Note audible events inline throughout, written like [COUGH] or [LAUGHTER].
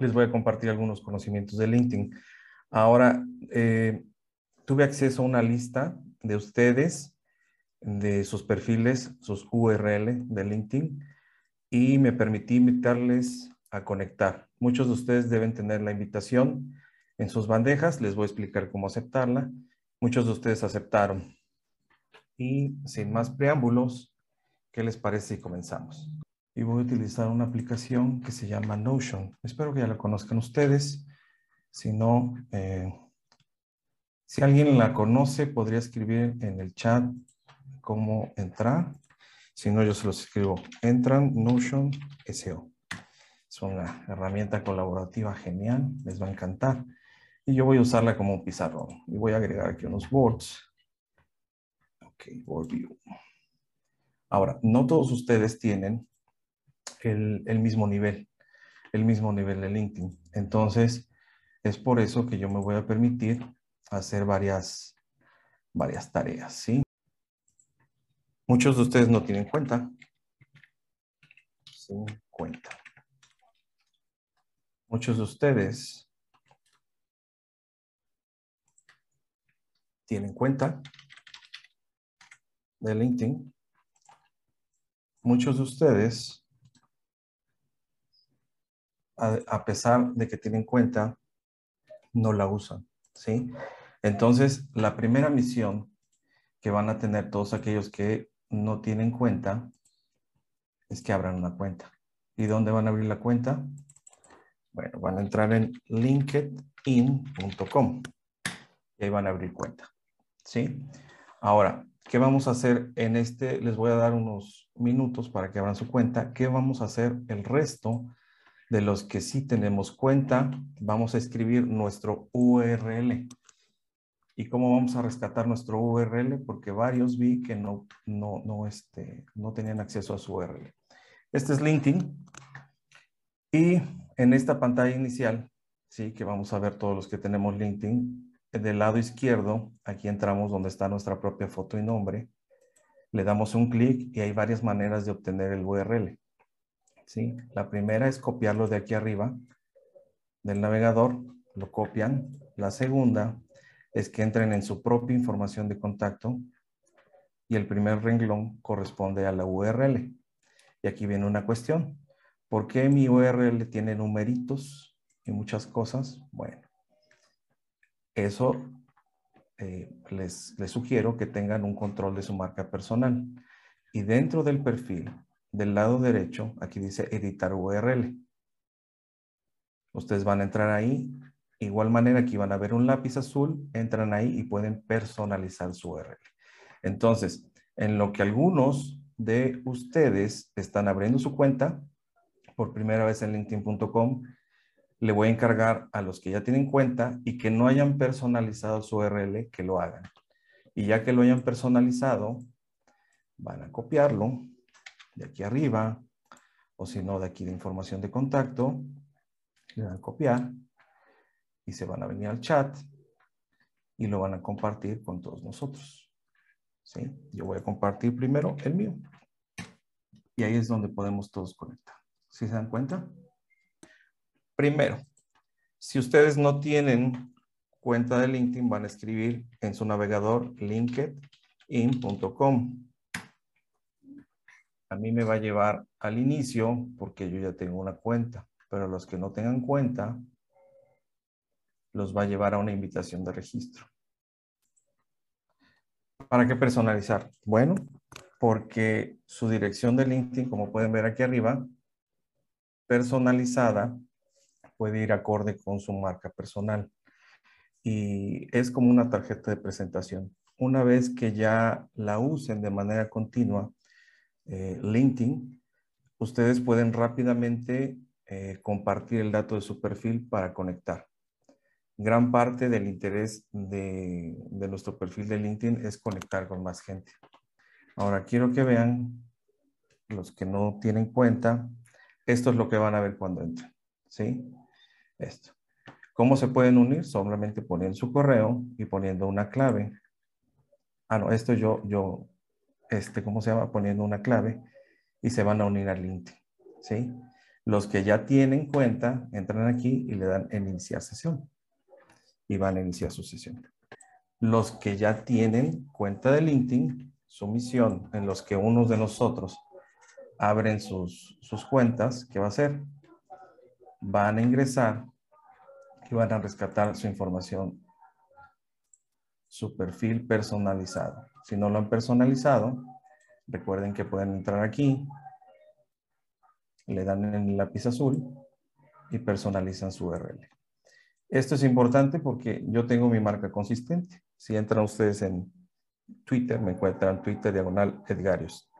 les voy a compartir algunos conocimientos de LinkedIn. Ahora, eh, tuve acceso a una lista de ustedes, de sus perfiles, sus URL de LinkedIn, y me permití invitarles a conectar. Muchos de ustedes deben tener la invitación en sus bandejas. Les voy a explicar cómo aceptarla. Muchos de ustedes aceptaron. Y sin más preámbulos, ¿qué les parece si comenzamos? Y voy a utilizar una aplicación que se llama Notion. Espero que ya la conozcan ustedes. Si no, eh, si alguien la conoce, podría escribir en el chat cómo entrar. Si no, yo se los escribo. Entran Notion SEO. Es una herramienta colaborativa genial. Les va a encantar. Y yo voy a usarla como un pizarrón. Y voy a agregar aquí unos boards. Ok, board view. Ahora, no todos ustedes tienen el, mismo nivel, el mismo nivel de LinkedIn. Entonces, es por eso que yo me voy a permitir hacer varias, varias tareas, ¿sí? Muchos de ustedes no tienen cuenta. Sin cuenta. Muchos de ustedes tienen cuenta de LinkedIn. Muchos de ustedes, a, pesar de que tienen cuenta, no la usan, ¿sí? Entonces, la primera misión que van a tener todos aquellos que no tienen cuenta es que abran una cuenta. ¿Y dónde van a abrir la cuenta? Bueno, van a entrar en linkedin.com y ahí van a abrir cuenta. ¿sí? Ahora, ¿qué vamos a hacer en este? Les voy a dar unos minutos para que abran su cuenta. ¿Qué vamos a hacer el resto de los que sí tenemos cuenta? Vamos a escribir nuestro URL. ¿Y cómo vamos a rescatar nuestro URL? Porque varios vi que no, no, no, este, no tenían acceso a su URL. Este es LinkedIn. Y en esta pantalla inicial, sí, que vamos a ver todos los que tenemos LinkedIn, del lado izquierdo, aquí entramos donde está nuestra propia foto y nombre. Le damos un clic y hay varias maneras de obtener el URL. ¿Sí? La primera es copiarlo de aquí arriba del navegador, lo copian. La segunda es que entren en su propia información de contacto y el primer renglón corresponde a la URL. Y aquí viene una cuestión. ¿Por qué mi URL tiene numeritos y muchas cosas? Bueno, eso eh, les, sugiero que tengan un control de su marca personal. Y dentro del perfil, del lado derecho, aquí dice editar URL. Ustedes van a entrar ahí. Igual manera aquí van a ver un lápiz azul, entran ahí y pueden personalizar su URL. Entonces, en lo que algunos de ustedes están abriendo su cuenta por primera vez en linkedin.com, le voy a encargar a los que ya tienen cuenta y que no hayan personalizado su URL que lo hagan. Y ya que lo hayan personalizado, van a copiarlo de aquí arriba, o si no, de aquí de información de contacto, le dan copiar y se van a venir al chat y lo van a compartir con todos nosotros. ¿Sí? Yo voy a compartir primero el mío. Y ahí es donde podemos todos conectar. ¿Sí se dan cuenta? Primero, si ustedes no tienen cuenta de LinkedIn, van a escribir en su navegador linkedin.com. A mí me va a llevar al inicio porque yo ya tengo una cuenta, pero los que no tengan cuenta, los va a llevar a una invitación de registro. ¿Para qué personalizar? Bueno, porque su dirección de LinkedIn, como pueden ver aquí arriba, personalizada, puede ir acorde con su marca personal. Y es como una tarjeta de presentación. Una vez que ya la usen de manera continua, eh, LinkedIn, ustedes pueden rápidamente eh, compartir el dato de su perfil para conectar. Gran parte del interés de, nuestro perfil de LinkedIn es conectar con más gente. Ahora quiero que vean, los que no tienen cuenta, esto es lo que van a ver cuando entren. ¿sí? esto. ¿Cómo se pueden unir? Solamente poniendo su correo y poniendo una clave. Ah, no, esto yo, yo, este, ¿cómo se llama? Poniendo una clave y se van a unir al LinkedIn, ¿sí? Los que ya tienen cuenta, entran aquí y le dan en iniciar sesión. Y van a iniciar su sesión. Los que ya tienen cuenta de LinkedIn, su misión en los que unos de nosotros abren sus, sus cuentas, ¿qué va a hacer? Van a ingresar y van a rescatar su información, su perfil personalizado. Si no lo han personalizado, recuerden que pueden entrar aquí, le dan en el lápiz azul y personalizan su URL. Esto es importante porque yo tengo mi marca consistente. Si entran ustedes en Twitter, me encuentran Twitter diagonal Edgarios,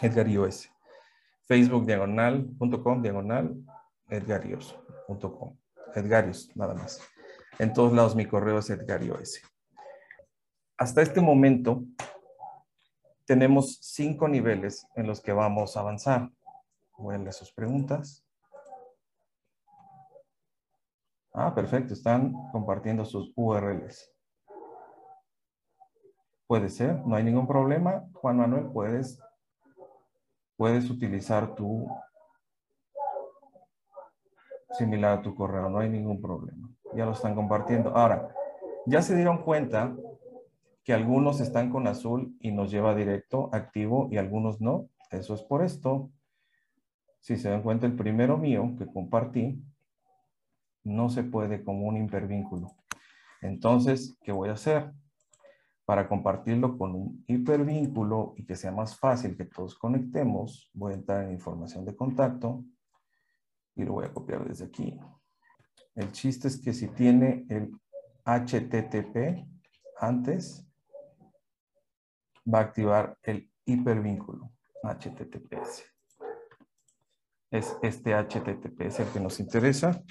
Edgarios. Facebook diagonal.com diagonal Edgarios.com. Edgarios, nada más. En todos lados mi correo es Edgarios. Hasta este momento tenemos cinco niveles en los que vamos a avanzar. Leer sus preguntas. Ah, perfecto. Están compartiendo sus URLs. Puede ser, no hay ningún problema. Juan Manuel, puedes, puedes utilizar tu similar a tu correo, no hay ningún problema. Ya lo están compartiendo. Ahora, ya se dieron cuenta que algunos están con azul y nos lleva directo, activo, y algunos no. Eso es por esto. Si se dan cuenta, el primero mío que compartí no se puede como un hipervínculo. Entonces, ¿qué voy a hacer? Para compartirlo con un hipervínculo y que sea más fácil que todos conectemos, voy a entrar en información de contacto y lo voy a copiar desde aquí. El chiste es que si tiene el HTTP antes, va a activar el hipervínculo HTTPS es este HTTPS el que nos interesa.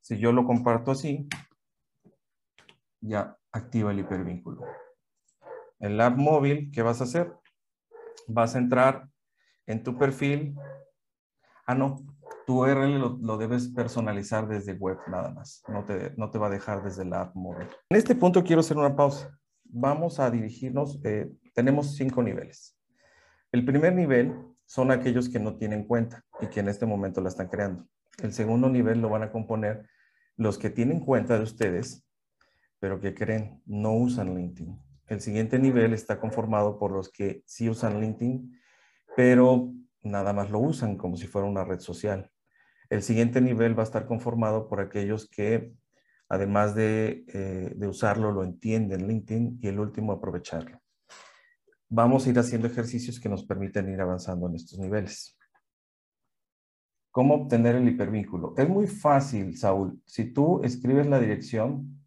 Si yo lo comparto así, ya activa el hipervínculo. El app móvil, ¿qué vas a hacer? Vas a entrar en tu perfil. Ah, no, tu URL lo, debes personalizar desde web nada más. No te, no te va a dejar desde la app móvil. En este punto quiero hacer una pausa. Vamos a dirigirnos, eh, tenemos cinco niveles. El primer nivel son aquellos que no tienen cuenta y que en este momento la están creando. El segundo nivel lo van a componer los que tienen cuenta de ustedes, pero que creen, no usan LinkedIn. El siguiente nivel está conformado por los que sí usan LinkedIn, pero nada más lo usan como si fuera una red social. El siguiente nivel va a estar conformado por aquellos que, además de, eh, de usarlo, lo entienden LinkedIn y el último aprovecharlo vamos a ir haciendo ejercicios que nos permiten ir avanzando en estos niveles. ¿Cómo obtener el hipervínculo? Es muy fácil, Saúl. Si tú escribes la dirección,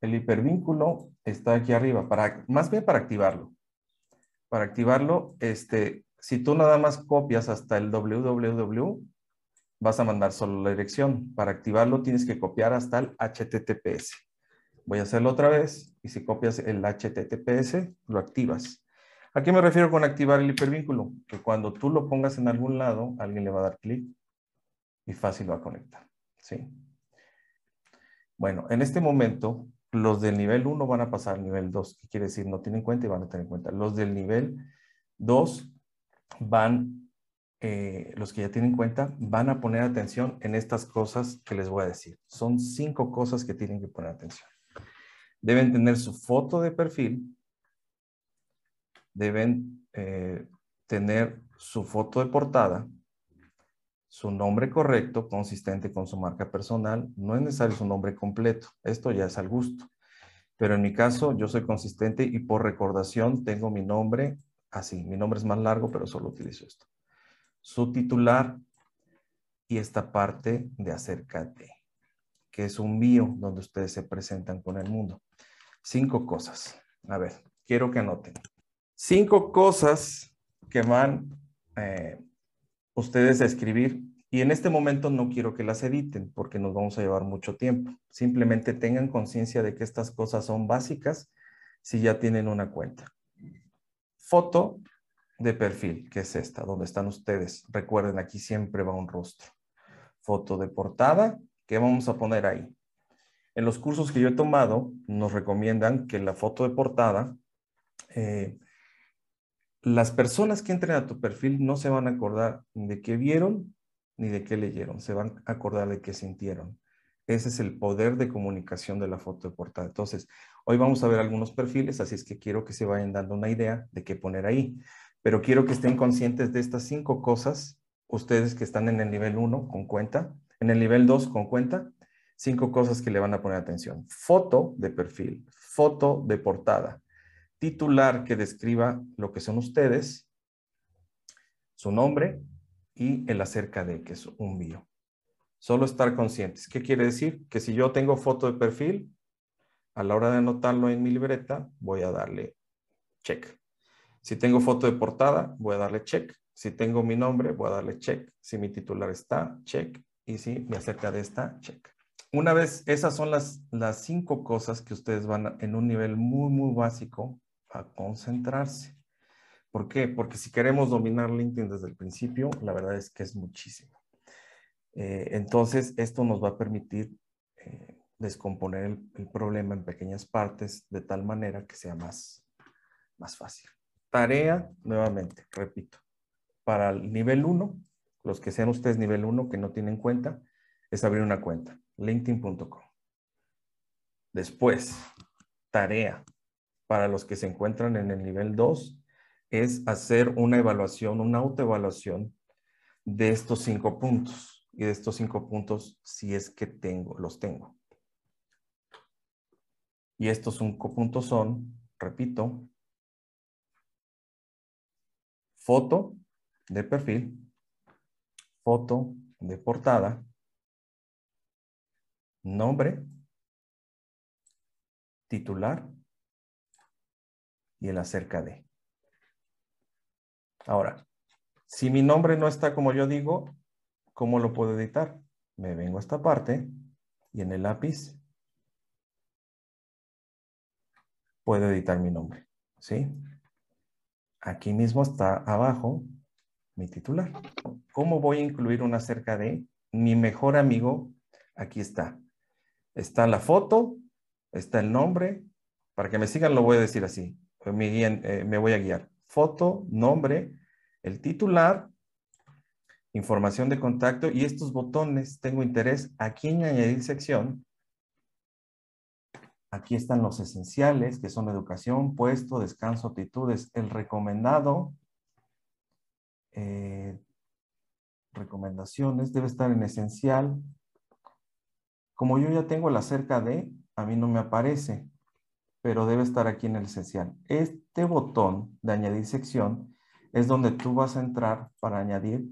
el hipervínculo está aquí arriba, para, más bien para activarlo. Para activarlo, este, si tú nada más copias hasta el www, vas a mandar solo la dirección. Para activarlo tienes que copiar hasta el HTTPS. Voy a hacerlo otra vez y si copias el HTTPS, lo activas. ¿A qué me refiero con activar el hipervínculo? Que cuando tú lo pongas en algún lado, alguien le va a dar clic y fácil va a conectar. ¿sí? Bueno, en este momento, los del nivel 1 van a pasar al nivel 2. ¿Qué quiere decir? No tienen cuenta y van a tener cuenta. Los del nivel 2 van, eh, los que ya tienen cuenta, van a poner atención en estas cosas que les voy a decir. Son cinco cosas que tienen que poner atención. Deben tener su foto de perfil. Deben eh, tener su foto de portada. Su nombre correcto, consistente con su marca personal. No es necesario su nombre completo. Esto ya es al gusto. Pero en mi caso, yo soy consistente y por recordación tengo mi nombre así. Mi nombre es más largo, pero solo utilizo esto. Su titular y esta parte de acércate que es un bio donde ustedes se presentan con el mundo. Cinco cosas. A ver, quiero que anoten. Cinco cosas que van eh, ustedes a escribir. Y en este momento no quiero que las editen porque nos vamos a llevar mucho tiempo. Simplemente tengan conciencia de que estas cosas son básicas si ya tienen una cuenta. Foto de perfil, que es esta, donde están ustedes. Recuerden, aquí siempre va un rostro. Foto de portada, ¿Qué vamos a poner ahí? En los cursos que yo he tomado, nos recomiendan que la foto de portada, eh, las personas que entren a tu perfil no se van a acordar de qué vieron ni de qué leyeron, se van a acordar de qué sintieron. Ese es el poder de comunicación de la foto de portada. Entonces, hoy vamos a ver algunos perfiles, así es que quiero que se vayan dando una idea de qué poner ahí. Pero quiero que estén conscientes de estas cinco cosas, ustedes que están en el nivel 1 con cuenta, en el nivel 2 con cuenta, cinco cosas que le van a poner atención. Foto de perfil, foto de portada, titular que describa lo que son ustedes, su nombre y el acerca de, que es un bio. Solo estar conscientes. ¿Qué quiere decir? Que si yo tengo foto de perfil, a la hora de anotarlo en mi libreta, voy a darle check. Si tengo foto de portada, voy a darle check. Si tengo mi nombre, voy a darle check. Si mi titular está, check. Y si me acerca de esta, check. Una vez, esas son las, las cinco cosas que ustedes van en un nivel muy, muy básico a concentrarse. ¿Por qué? Porque si queremos dominar LinkedIn desde el principio, la verdad es que es muchísimo. Eh, entonces, esto nos va a permitir eh, descomponer el, problema en pequeñas partes de tal manera que sea más, más fácil. Tarea, nuevamente, repito, para el nivel 1, los que sean ustedes nivel 1 que no tienen cuenta, es abrir una cuenta, linkedin.com. Después, tarea para los que se encuentran en el nivel 2 es hacer una evaluación, una autoevaluación de estos cinco puntos y de estos cinco puntos si es que tengo, los tengo. Y estos cinco puntos son, repito, foto de perfil, foto de portada, nombre, titular y el acerca de. Ahora, si mi nombre no está como yo digo, ¿Cómo lo puedo editar? Me vengo a esta parte y en el lápiz puedo editar mi nombre. ¿Sí? Aquí mismo está abajo mi titular. ¿Cómo voy a incluir una cerca de mi mejor amigo? Aquí está. Está la foto, está el nombre. Para que me sigan lo voy a decir así. Me, eh, me voy a guiar. Foto, nombre, el titular información de contacto y estos botones, tengo interés, aquí en añadir sección, aquí están los esenciales, que son educación, puesto, descanso, actitudes, el recomendado, eh, recomendaciones, debe estar en esencial. Como yo ya tengo el acerca de, a mí no me aparece, pero debe estar aquí en el esencial. Este botón de añadir sección es donde tú vas a entrar para añadir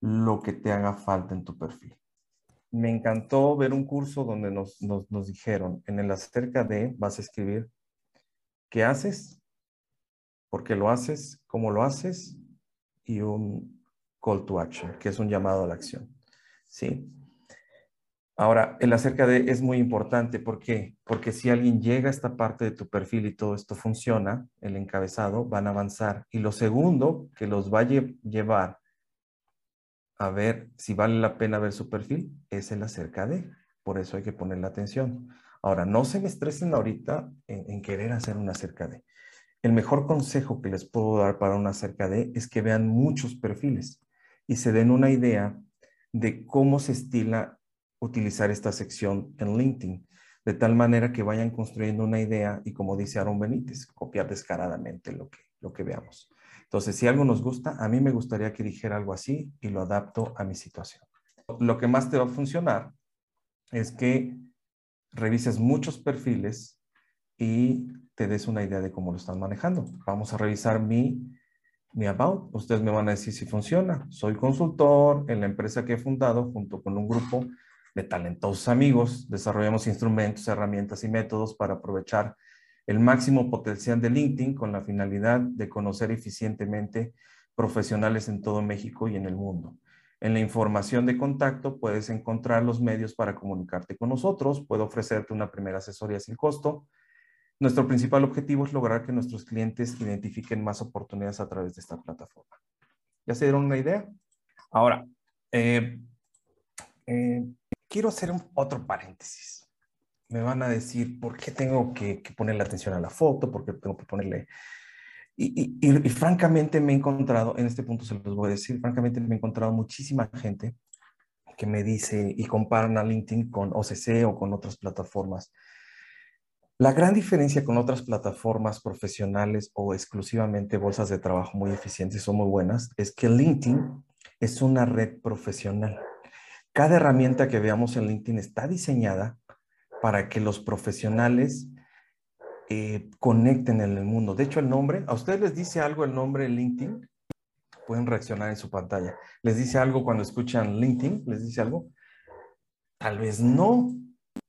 lo que te haga falta en tu perfil. Me encantó ver un curso donde nos, dijeron, en el acerca de, vas a escribir qué haces, por qué lo haces, cómo lo haces y un call to action, que es un llamado a la acción. ¿Sí? Ahora, el acerca de es muy importante. ¿Por qué? Porque si alguien llega a esta parte de tu perfil y todo esto funciona, el encabezado, van a avanzar. Y lo segundo que los va a llevar a ver si vale la pena ver su perfil es el acerca de. Por eso hay que ponerle atención. Ahora, no se me estresen ahorita en, querer hacer un acerca de. El mejor consejo que les puedo dar para un acerca de es que vean muchos perfiles y se den una idea de cómo se estila utilizar esta sección en LinkedIn, de tal manera que vayan construyendo una idea y como dice Aaron Benítez, copiar descaradamente lo que, lo que veamos. Entonces, si algo nos gusta, a mí me gustaría que dijera algo así y lo adapto a mi situación. Lo que más te va a funcionar es que revises muchos perfiles y te des una idea de cómo lo están manejando. Vamos a revisar mi, mi About. Ustedes me van a decir si funciona. Soy consultor en la empresa que he fundado junto con un grupo de talentosos amigos. Desarrollamos instrumentos, herramientas y métodos para aprovechar el máximo potencial de LinkedIn con la finalidad de conocer eficientemente profesionales en todo México y en el mundo. En la información de contacto puedes encontrar los medios para comunicarte con nosotros. Puedo ofrecerte una primera asesoría sin costo. Nuestro principal objetivo es lograr que nuestros clientes identifiquen más oportunidades a través de esta plataforma. ¿Ya se dieron una idea? Ahora, eh, eh, quiero hacer otro paréntesis me van a decir por qué tengo que, ponerle atención a la foto, por qué tengo que ponerle... Y, y, francamente me he encontrado, en este punto se los voy a decir, francamente me he encontrado muchísima gente que me dice y comparan a LinkedIn con OCC o con otras plataformas. La gran diferencia con otras plataformas profesionales o exclusivamente bolsas de trabajo muy eficientes o muy buenas es que LinkedIn es una red profesional. Cada herramienta que veamos en LinkedIn está diseñada para que los profesionales eh, conecten en el mundo. De hecho, el nombre, ¿a ustedes les dice algo el nombre LinkedIn? Pueden reaccionar en su pantalla. ¿Les dice algo cuando escuchan LinkedIn? ¿Les dice algo? Tal vez no.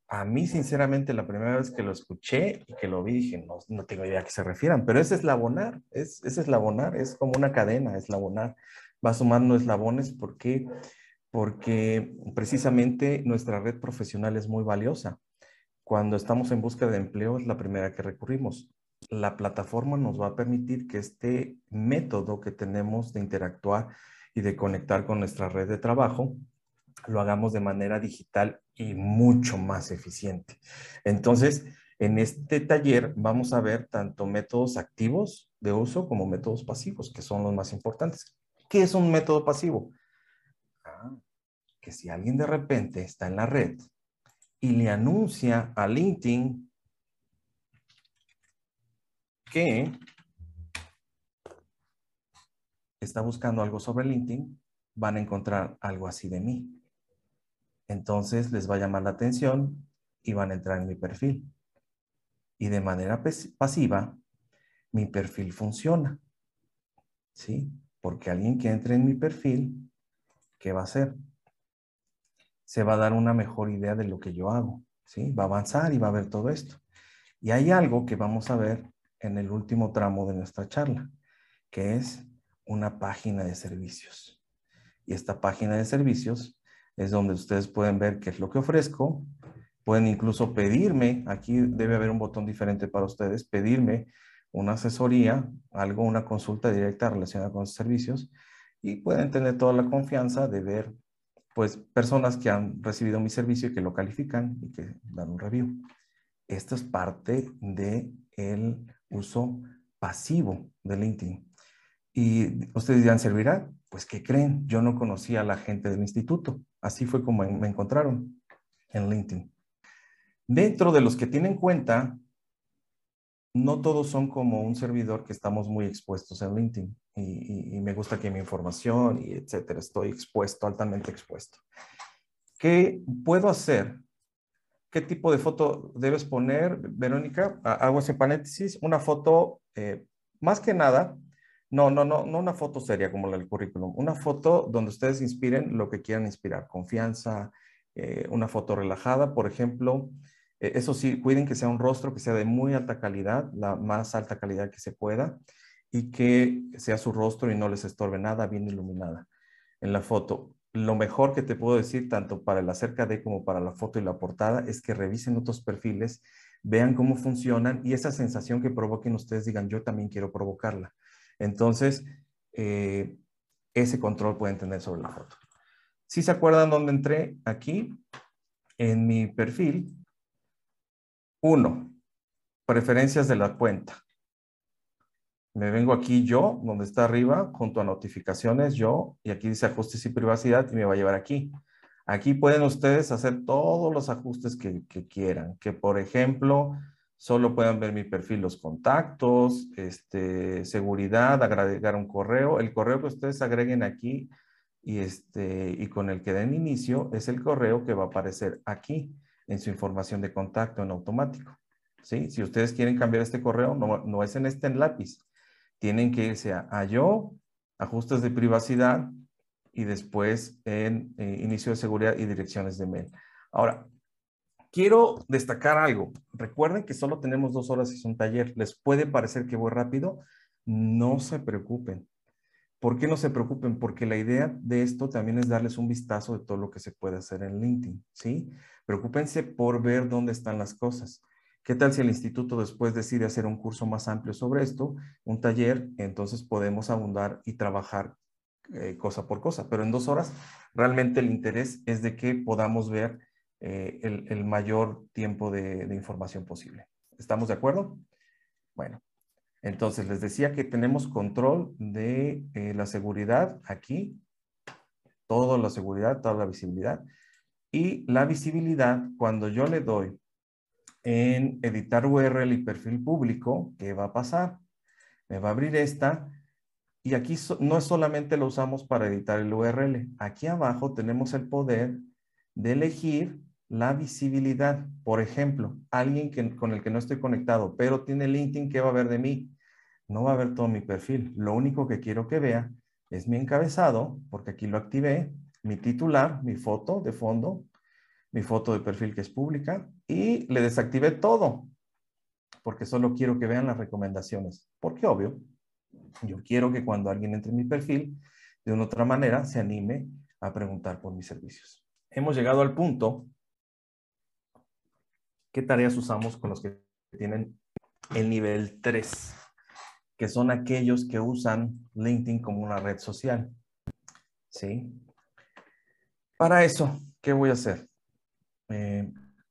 A mí, sinceramente, la primera vez que lo escuché y que lo vi, dije, no, no tengo idea a qué se refieran, pero es labonar, es, es labonar, es como una cadena, es labonar. Va sumando eslabones porque, porque precisamente nuestra red profesional es muy valiosa. Cuando estamos en búsqueda de empleo es la primera que recurrimos. La plataforma nos va a permitir que este método que tenemos de interactuar y de conectar con nuestra red de trabajo lo hagamos de manera digital y mucho más eficiente. Entonces, en este taller vamos a ver tanto métodos activos de uso como métodos pasivos, que son los más importantes. ¿Qué es un método pasivo? Ah, que si alguien de repente está en la red y le anuncia a LinkedIn que está buscando algo sobre LinkedIn, van a encontrar algo así de mí. Entonces les va a llamar la atención y van a entrar en mi perfil. Y de manera pasiva, mi perfil funciona. ¿Sí? Porque alguien que entre en mi perfil, ¿qué va a hacer? Se va a dar una mejor idea de lo que yo hago, ¿sí? Va a avanzar y va a ver todo esto. Y hay algo que vamos a ver en el último tramo de nuestra charla, que es una página de servicios. Y esta página de servicios es donde ustedes pueden ver qué es lo que ofrezco. Pueden incluso pedirme, aquí debe haber un botón diferente para ustedes, pedirme una asesoría, algo, una consulta directa relacionada con los servicios y pueden tener toda la confianza de ver pues personas que han recibido mi servicio y que lo califican y que dan un review. Esto es parte del el uso pasivo de LinkedIn. Y ustedes dirán, ¿servirá? Pues, ¿qué creen? Yo no conocía a la gente del instituto. Así fue como me encontraron en LinkedIn. Dentro de los que tienen cuenta, no todos son como un servidor que estamos muy expuestos en LinkedIn y, me gusta que mi información y etcétera, estoy expuesto, altamente expuesto. ¿Qué puedo hacer? ¿Qué tipo de foto debes poner, Verónica? Hago ese paréntesis, una foto, eh, más que nada, no, no, no, no una foto seria como la del currículum, una foto donde ustedes inspiren lo que quieran inspirar, confianza, eh, una foto relajada, por ejemplo, eh, eso sí, cuiden que sea un rostro que sea de muy alta calidad, la más alta calidad que se pueda, y que sea su rostro y no les estorbe nada, bien iluminada en la foto. Lo mejor que te puedo decir, tanto para el acerca de como para la foto y la portada, es que revisen otros perfiles, vean cómo funcionan y esa sensación que provoquen ustedes digan, yo también quiero provocarla. Entonces, eh, ese control pueden tener sobre la foto. Si se acuerdan dónde entré, aquí, en mi perfil, uno, preferencias de la cuenta. Me vengo aquí yo, donde está arriba, junto a notificaciones, yo, y aquí dice ajustes y privacidad y me va a llevar aquí. Aquí pueden ustedes hacer todos los ajustes que, quieran, que por ejemplo, solo puedan ver mi perfil, los contactos, este, seguridad, agregar un correo. El correo que ustedes agreguen aquí y, este, y con el que den inicio es el correo que va a aparecer aquí en su información de contacto en automático. ¿sí? Si ustedes quieren cambiar este correo, no, es en este en lápiz. Tienen que irse a, yo, ajustes de privacidad y después en eh, inicio de seguridad y direcciones de mail. Ahora, quiero destacar algo. Recuerden que solo tenemos dos horas y es un taller. ¿Les puede parecer que voy rápido? No se preocupen. ¿Por qué no se preocupen? Porque la idea de esto también es darles un vistazo de todo lo que se puede hacer en LinkedIn, ¿sí? Preocúpense por ver dónde están las cosas. ¿Qué tal si el instituto después decide hacer un curso más amplio sobre esto, un taller? Entonces podemos abundar y trabajar eh, cosa por cosa, pero en dos horas realmente el interés es de que podamos ver eh, el, mayor tiempo de información posible. ¿Estamos de acuerdo? Bueno, Entonces, les decía que tenemos control de eh, la seguridad aquí, toda la seguridad, toda la visibilidad. Y la visibilidad, cuando yo le doy en editar URL y perfil público, ¿qué va a pasar? Me va a abrir esta y aquí no solamente lo usamos para editar el URL. Aquí abajo tenemos el poder de elegir la visibilidad. Por ejemplo, alguien que, con el que no estoy conectado, pero tiene LinkedIn, ¿qué va a ver de mí? No va a ver todo mi perfil. Lo único que quiero que vea es mi encabezado, porque aquí lo activé, mi titular, mi foto de fondo, mi foto de perfil que es pública y le desactivé todo porque solo quiero que vean las recomendaciones. Porque obvio, yo quiero que cuando alguien entre en mi perfil, de una otra manera, se anime a preguntar por mis servicios. Hemos llegado al punto, ¿qué tareas usamos con los que tienen el nivel 3? Que son aquellos que usan LinkedIn como una red social. ¿Sí? Para eso, ¿qué voy a hacer? Eh,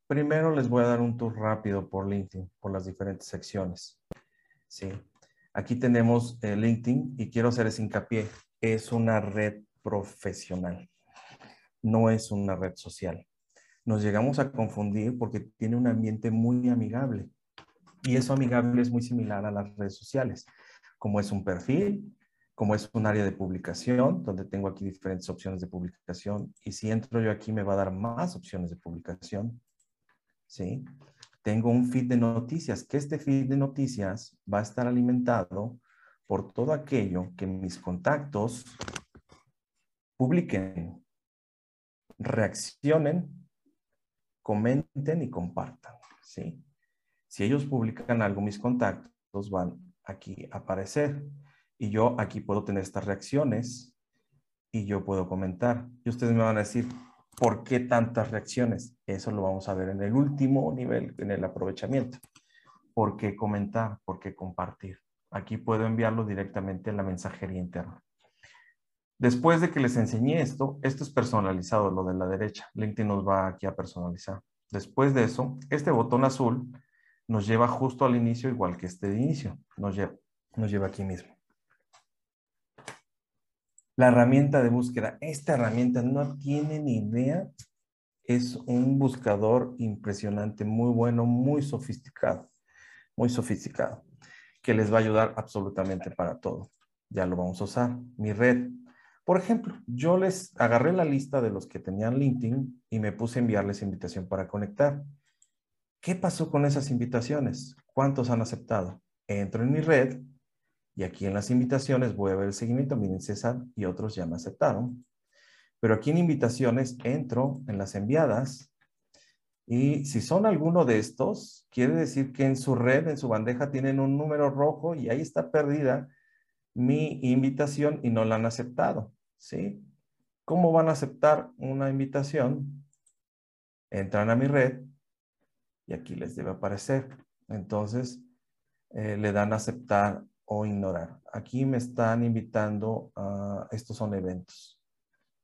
primero les voy a dar un tour rápido por LinkedIn, por las diferentes secciones. Sí. Aquí tenemos eh, LinkedIn y quiero hacer ese hincapié. Es una red profesional, no es una red social. Nos llegamos a confundir porque tiene un ambiente muy amigable. Y eso amigable es muy similar a las redes sociales, como es un perfil, como es un área de publicación, donde tengo aquí diferentes opciones de publicación, y si entro yo aquí me va a dar más opciones de publicación, ¿sí? Tengo un feed de noticias, que este feed de noticias va a estar alimentado por todo aquello que mis contactos publiquen, reaccionen, comenten y compartan, ¿sí? Si ellos publican algo, mis contactos van aquí a aparecer. Y yo aquí puedo tener estas reacciones y yo puedo comentar. Y ustedes me van a decir, ¿por qué tantas reacciones? Eso lo vamos a ver en el último nivel, en el aprovechamiento. ¿Por qué comentar? ¿Por qué compartir? Aquí puedo enviarlo directamente en la mensajería interna. Después de que les enseñé esto, esto es personalizado, lo de la derecha. LinkedIn nos va aquí a personalizar. Después de eso, este botón azul nos lleva justo al inicio, igual que este de inicio. Nos lleva, nos lleva aquí mismo. La herramienta de búsqueda. Esta herramienta no tiene ni idea. Es un buscador impresionante, muy bueno, muy sofisticado. Muy sofisticado. Que les va a ayudar absolutamente para todo. Ya lo vamos a usar. Mi red. Por ejemplo, yo les agarré la lista de los que tenían LinkedIn y me puse a enviarles invitación para conectar. ¿Qué pasó con esas invitaciones? ¿Cuántos han aceptado? Entro en mi red y aquí en las invitaciones voy a ver el seguimiento. Miren, César y otros ya me aceptaron. Pero aquí en invitaciones entro en las enviadas y si son alguno de estos, quiere decir que en su red, en su bandeja, tienen un número rojo y ahí está perdida mi invitación y no la han aceptado. ¿Sí? ¿Cómo van a aceptar una invitación? Entran a mi red y aquí les debe aparecer. Entonces, eh, le dan aceptar o ignorar. Aquí me están invitando a, estos son eventos,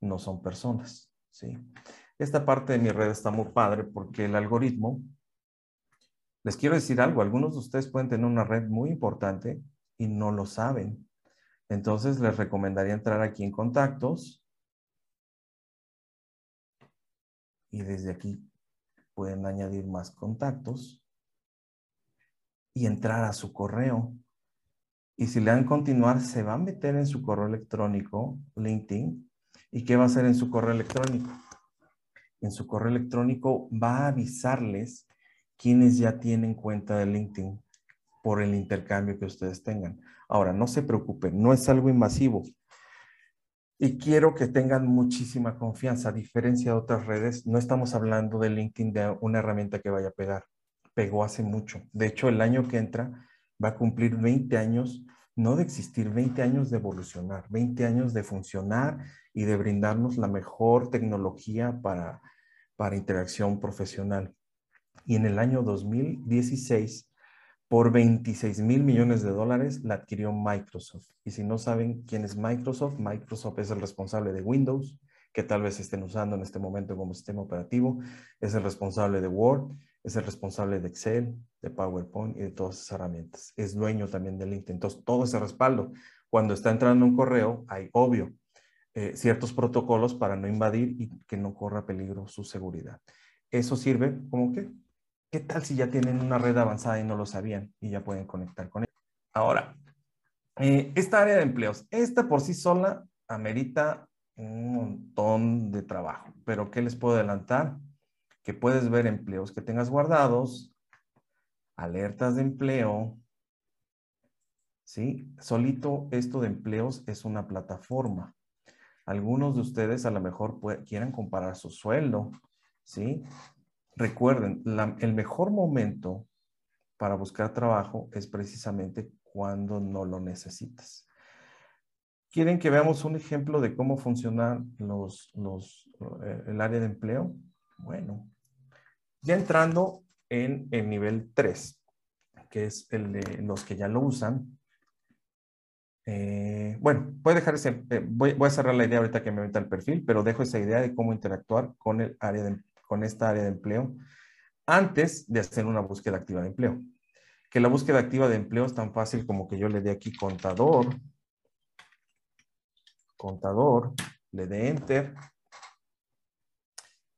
no son personas, ¿sí? Esta parte de mi red está muy padre porque el algoritmo, les quiero decir algo, algunos de ustedes pueden tener una red muy importante y no lo saben. Entonces les recomendaría entrar aquí en contactos y desde aquí pueden añadir más contactos y entrar a su correo y si le dan continuar, se va a meter en su correo electrónico, LinkedIn. ¿Y qué va a hacer en su correo electrónico? En su correo electrónico va a avisarles quienes ya tienen cuenta de LinkedIn por el intercambio que ustedes tengan. Ahora, no se preocupen, no es algo invasivo. Y quiero que tengan muchísima confianza. A diferencia de otras redes, no estamos hablando de LinkedIn de una herramienta que vaya a pegar. Pegó hace mucho. De hecho, el año que entra va a cumplir 20 años, no de existir, 20 años de evolucionar, 20 años de funcionar y de brindarnos la mejor tecnología para, para interacción profesional. Y en el año 2016, por 26 mil millones de dólares, la adquirió Microsoft. Y si no saben quién es Microsoft, Microsoft es el responsable de Windows, que tal vez estén usando en este momento como sistema operativo, es el responsable de Word, Es el responsable de Excel, de PowerPoint y de todas esas herramientas. Es dueño también de LinkedIn. Entonces, todo ese respaldo. Cuando está entrando un correo, hay obvio eh, ciertos protocolos para no invadir y que no corra peligro su seguridad. Eso sirve como que, ¿qué tal si ya tienen una red avanzada y no lo sabían y ya pueden conectar con ella? Ahora, eh, esta área de empleos, esta por sí sola amerita un montón de trabajo, pero ¿qué les puedo adelantar? Que puedes ver empleos que tengas guardados, alertas de empleo, ¿sí? Solito esto de empleos es una plataforma. Algunos de ustedes a lo mejor quieran comparar su sueldo, ¿sí? Recuerden, el mejor momento para buscar trabajo es precisamente cuando no lo necesitas. ¿Quieren que veamos un ejemplo de cómo funciona los, eh, el área de empleo? Bueno, ya entrando en el nivel 3, que es el de los que ya lo usan. Eh, bueno, voy a dejar ese, eh, voy, a cerrar la idea ahorita que me meta el perfil, pero dejo esa idea de cómo interactuar con, el área de, con esta área de empleo antes de hacer una búsqueda activa de empleo. Que la búsqueda activa de empleo es tan fácil como que yo le dé aquí contador, contador, le dé enter.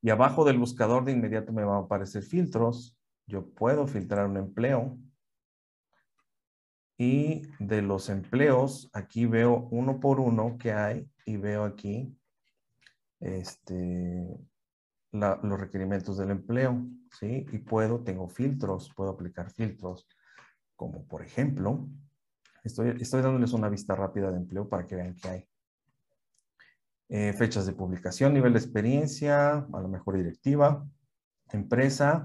Y abajo del buscador de inmediato me van a aparecer filtros. Yo puedo filtrar un empleo. Y de los empleos, aquí veo uno por uno que hay y veo aquí este, los requerimientos del empleo. ¿sí? Y puedo, tengo filtros, puedo aplicar filtros. Como por ejemplo, estoy, estoy dándoles una vista rápida de empleo para que vean qué hay. Eh, fechas de publicación, nivel de experiencia, a lo mejor directiva, empresa,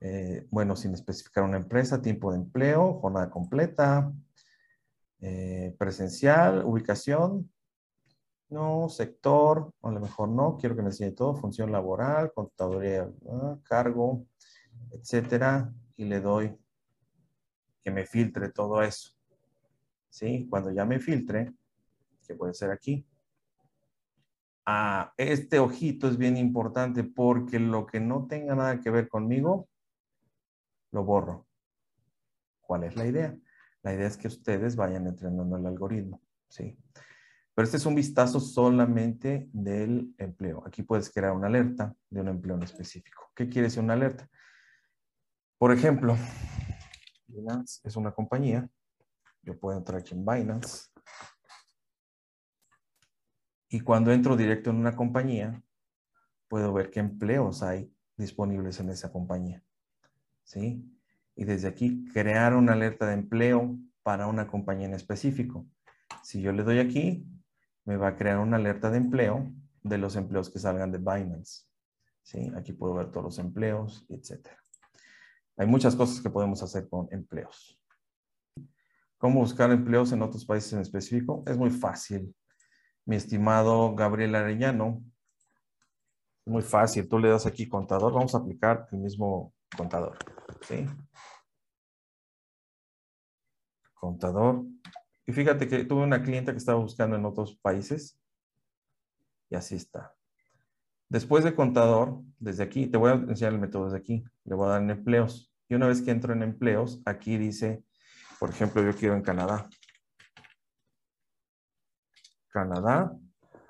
eh, bueno, sin especificar una empresa, tiempo de empleo, jornada completa, eh, presencial, ubicación, no, sector, a lo mejor no, quiero que me enseñe todo, función laboral, contaduría, cargo, etcétera, y le doy que me filtre todo eso. ¿Sí? Cuando ya me filtre, que puede ser aquí, este ojito es bien importante porque lo que no tenga nada que ver conmigo, lo borro. ¿Cuál es la idea? La idea es que ustedes vayan entrenando el algoritmo, ¿sí? Pero este es un vistazo solamente del empleo. Aquí puedes crear una alerta de un empleo en específico. ¿Qué quiere decir una alerta? Por ejemplo, Binance es una compañía. Yo puedo entrar aquí en Binance y cuando entro directo en una compañía, puedo ver qué empleos hay disponibles en esa compañía. ¿Sí? Y desde aquí, crear una alerta de empleo para una compañía en específico. Si yo le doy aquí, me va a crear una alerta de empleo de los empleos que salgan de Binance. ¿Sí? Aquí puedo ver todos los empleos, etc. Hay muchas cosas que podemos hacer con empleos. ¿Cómo buscar empleos en otros países en específico? Es muy fácil mi estimado Gabriel Arellano. Muy fácil, tú le das aquí contador, vamos a aplicar el mismo contador. ¿sí? Contador. Y fíjate que tuve una cliente que estaba buscando en otros países y así está. Después de contador, desde aquí, te voy a enseñar el método desde aquí. Le voy a dar en empleos. Y una vez que entro en empleos, aquí dice, por ejemplo, yo quiero en Canadá. Canadá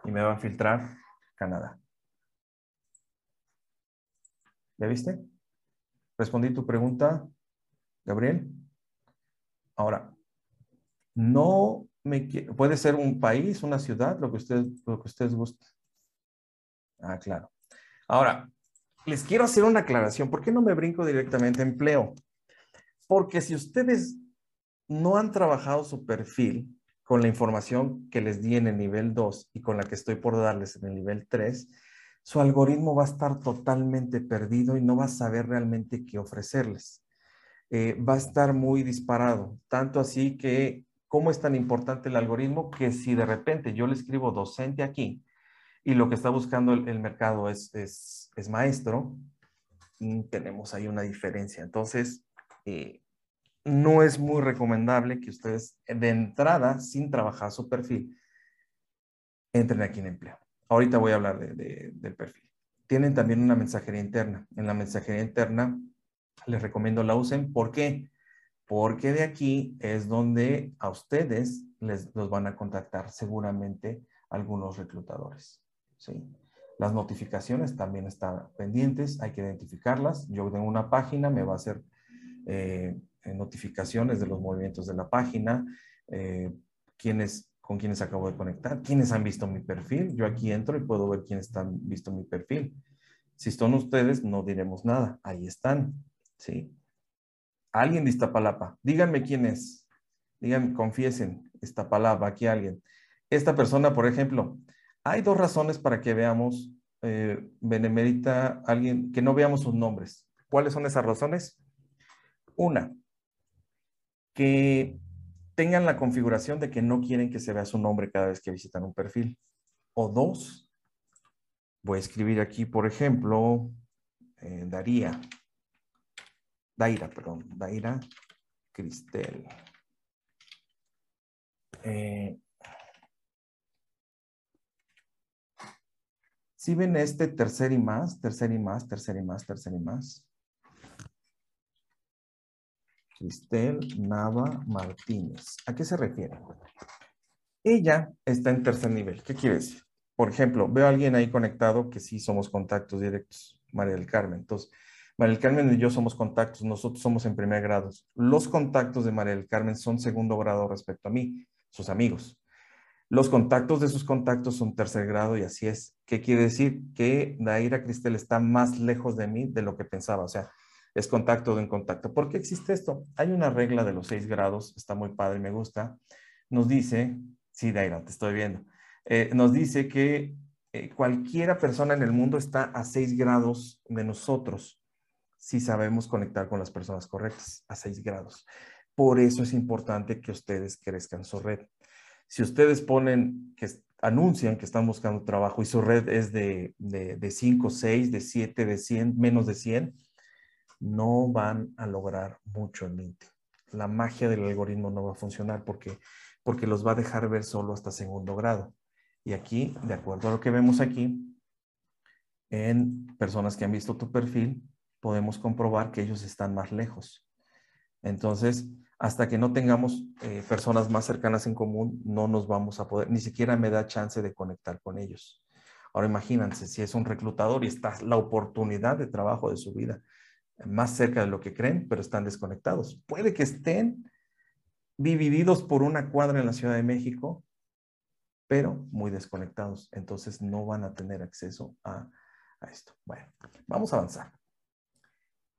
y me va a filtrar Canadá. ¿Ya viste? Respondí tu pregunta, Gabriel. Ahora, no me puede ser un país, una ciudad, lo que ustedes, lo que ustedes gusten. Ah, claro. Ahora, les quiero hacer una aclaración. ¿Por qué no me brinco directamente a empleo? Porque si ustedes no han trabajado su perfil, con la información que les di en el nivel 2 y con la que estoy por darles en el nivel 3, su algoritmo va a estar totalmente perdido y no va a saber realmente qué ofrecerles. Eh, va a estar muy disparado, tanto así que, ¿cómo es tan importante el algoritmo? Que si de repente yo le escribo docente aquí y lo que está buscando el, mercado es, es, es maestro, mm, tenemos ahí una diferencia. Entonces, eh, no es muy recomendable que ustedes de entrada, sin trabajar su perfil, entren aquí en empleo. Ahorita voy a hablar del perfil. Tienen también una mensajería interna. En la mensajería interna Les recomiendo la usen. ¿Por qué? Porque de aquí es donde a ustedes les los van a contactar seguramente algunos reclutadores. ¿sí? Las notificaciones también están pendientes, hay que identificarlas. Yo tengo una página, me va a hacer eh, notificaciones de los movimientos de la página, eh, con quienes acabo de conectar, quienes han visto mi perfil. Yo aquí entro y puedo ver quiénes han visto mi perfil. Si son ustedes, no diremos nada. Ahí están. ¿sí? Alguien de Iztapalapa. Díganme quién es. Díganme, confiesen Iztapalapa, aquí alguien. Esta persona, por ejemplo, hay dos razones para que veamos, eh, Benemérita, alguien, que no veamos sus nombres. ¿Cuáles son esas razones? Una, que tengan la configuración de que no quieren que se vea su nombre cada vez que visitan un perfil. O dos, voy a escribir aquí, por ejemplo, eh, Daría, Daira, perdón, Daira Cristel. Eh, Si ven este tercer y más, tercer y más, tercer y más, tercer y más. Cristel Nava Martínez. ¿A qué se refiere? Ella está en tercer nivel. ¿Qué quiere decir? Por ejemplo, veo a alguien ahí conectado que sí somos contactos directos, María del Carmen. Entonces, María del Carmen y yo somos contactos, nosotros somos en primer grado. Los contactos de María del Carmen son segundo grado respecto a mí, sus amigos. Los contactos de sus contactos son tercer grado y así es. ¿Qué quiere decir? Que Daira Cristel está más lejos de mí de lo que pensaba. O sea, es contacto de un contacto. ¿Por qué existe esto? Hay una regla de los seis grados, está muy padre, me gusta. Nos dice, sí, Daira, te estoy viendo. Eh, nos dice que eh, cualquiera persona en el mundo está a seis grados de nosotros si sabemos conectar con las personas correctas, a seis grados. Por eso es importante que ustedes crezcan su red. Si ustedes ponen, que anuncian que están buscando trabajo y su red es de, de, 5, 6, de 7, de 100, menos de 100, no van a lograr mucho en LinkedIn. La magia del algoritmo no va a funcionar porque, porque los va a dejar ver solo hasta segundo grado. Y aquí, de acuerdo a lo que vemos aquí, en personas que han visto tu perfil, podemos comprobar que ellos están más lejos. Entonces, hasta que no tengamos eh, personas más cercanas en común, no nos vamos a poder, ni siquiera me da chance de conectar con ellos. Ahora imagínense, si es un reclutador y está la oportunidad de trabajo de su vida más cerca de lo que creen, pero están desconectados. Puede que estén divididos por una cuadra en la Ciudad de México, pero muy desconectados. Entonces no van a tener acceso a, a esto. Bueno, vamos a avanzar.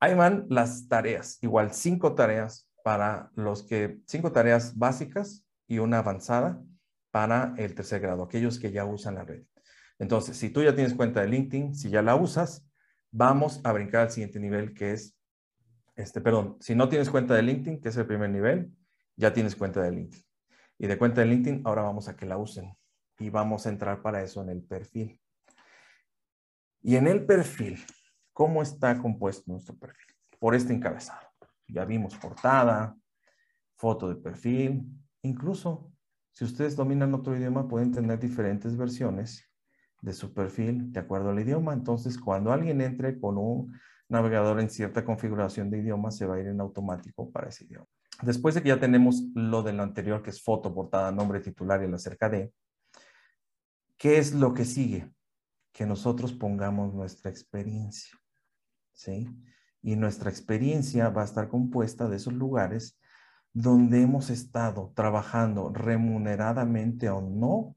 Ahí van las tareas, igual cinco tareas para los que, cinco tareas básicas y una avanzada para el tercer grado, aquellos que ya usan la red. Entonces, si tú ya tienes cuenta de LinkedIn, si ya la usas, vamos a brincar al siguiente nivel que es, este, perdón, si no tienes cuenta de LinkedIn, que es el primer nivel, ya tienes cuenta de LinkedIn. Y de cuenta de LinkedIn, ahora vamos a que la usen. Y vamos a entrar para eso en el perfil. Y en el perfil, ¿cómo está compuesto nuestro perfil? Por este encabezado. Ya vimos portada, foto de perfil, incluso si ustedes dominan otro idioma pueden tener diferentes versiones de su perfil de acuerdo al idioma. Entonces, cuando alguien entre con un navegador en cierta configuración de idioma, se va a ir en automático para ese idioma. Después de que ya tenemos lo de lo anterior, que es foto, portada, nombre, titular y el acerca de, ¿qué es lo que sigue? Que nosotros pongamos nuestra experiencia. ¿Sí? y nuestra experiencia va a estar compuesta de esos lugares donde hemos estado trabajando remuneradamente o no,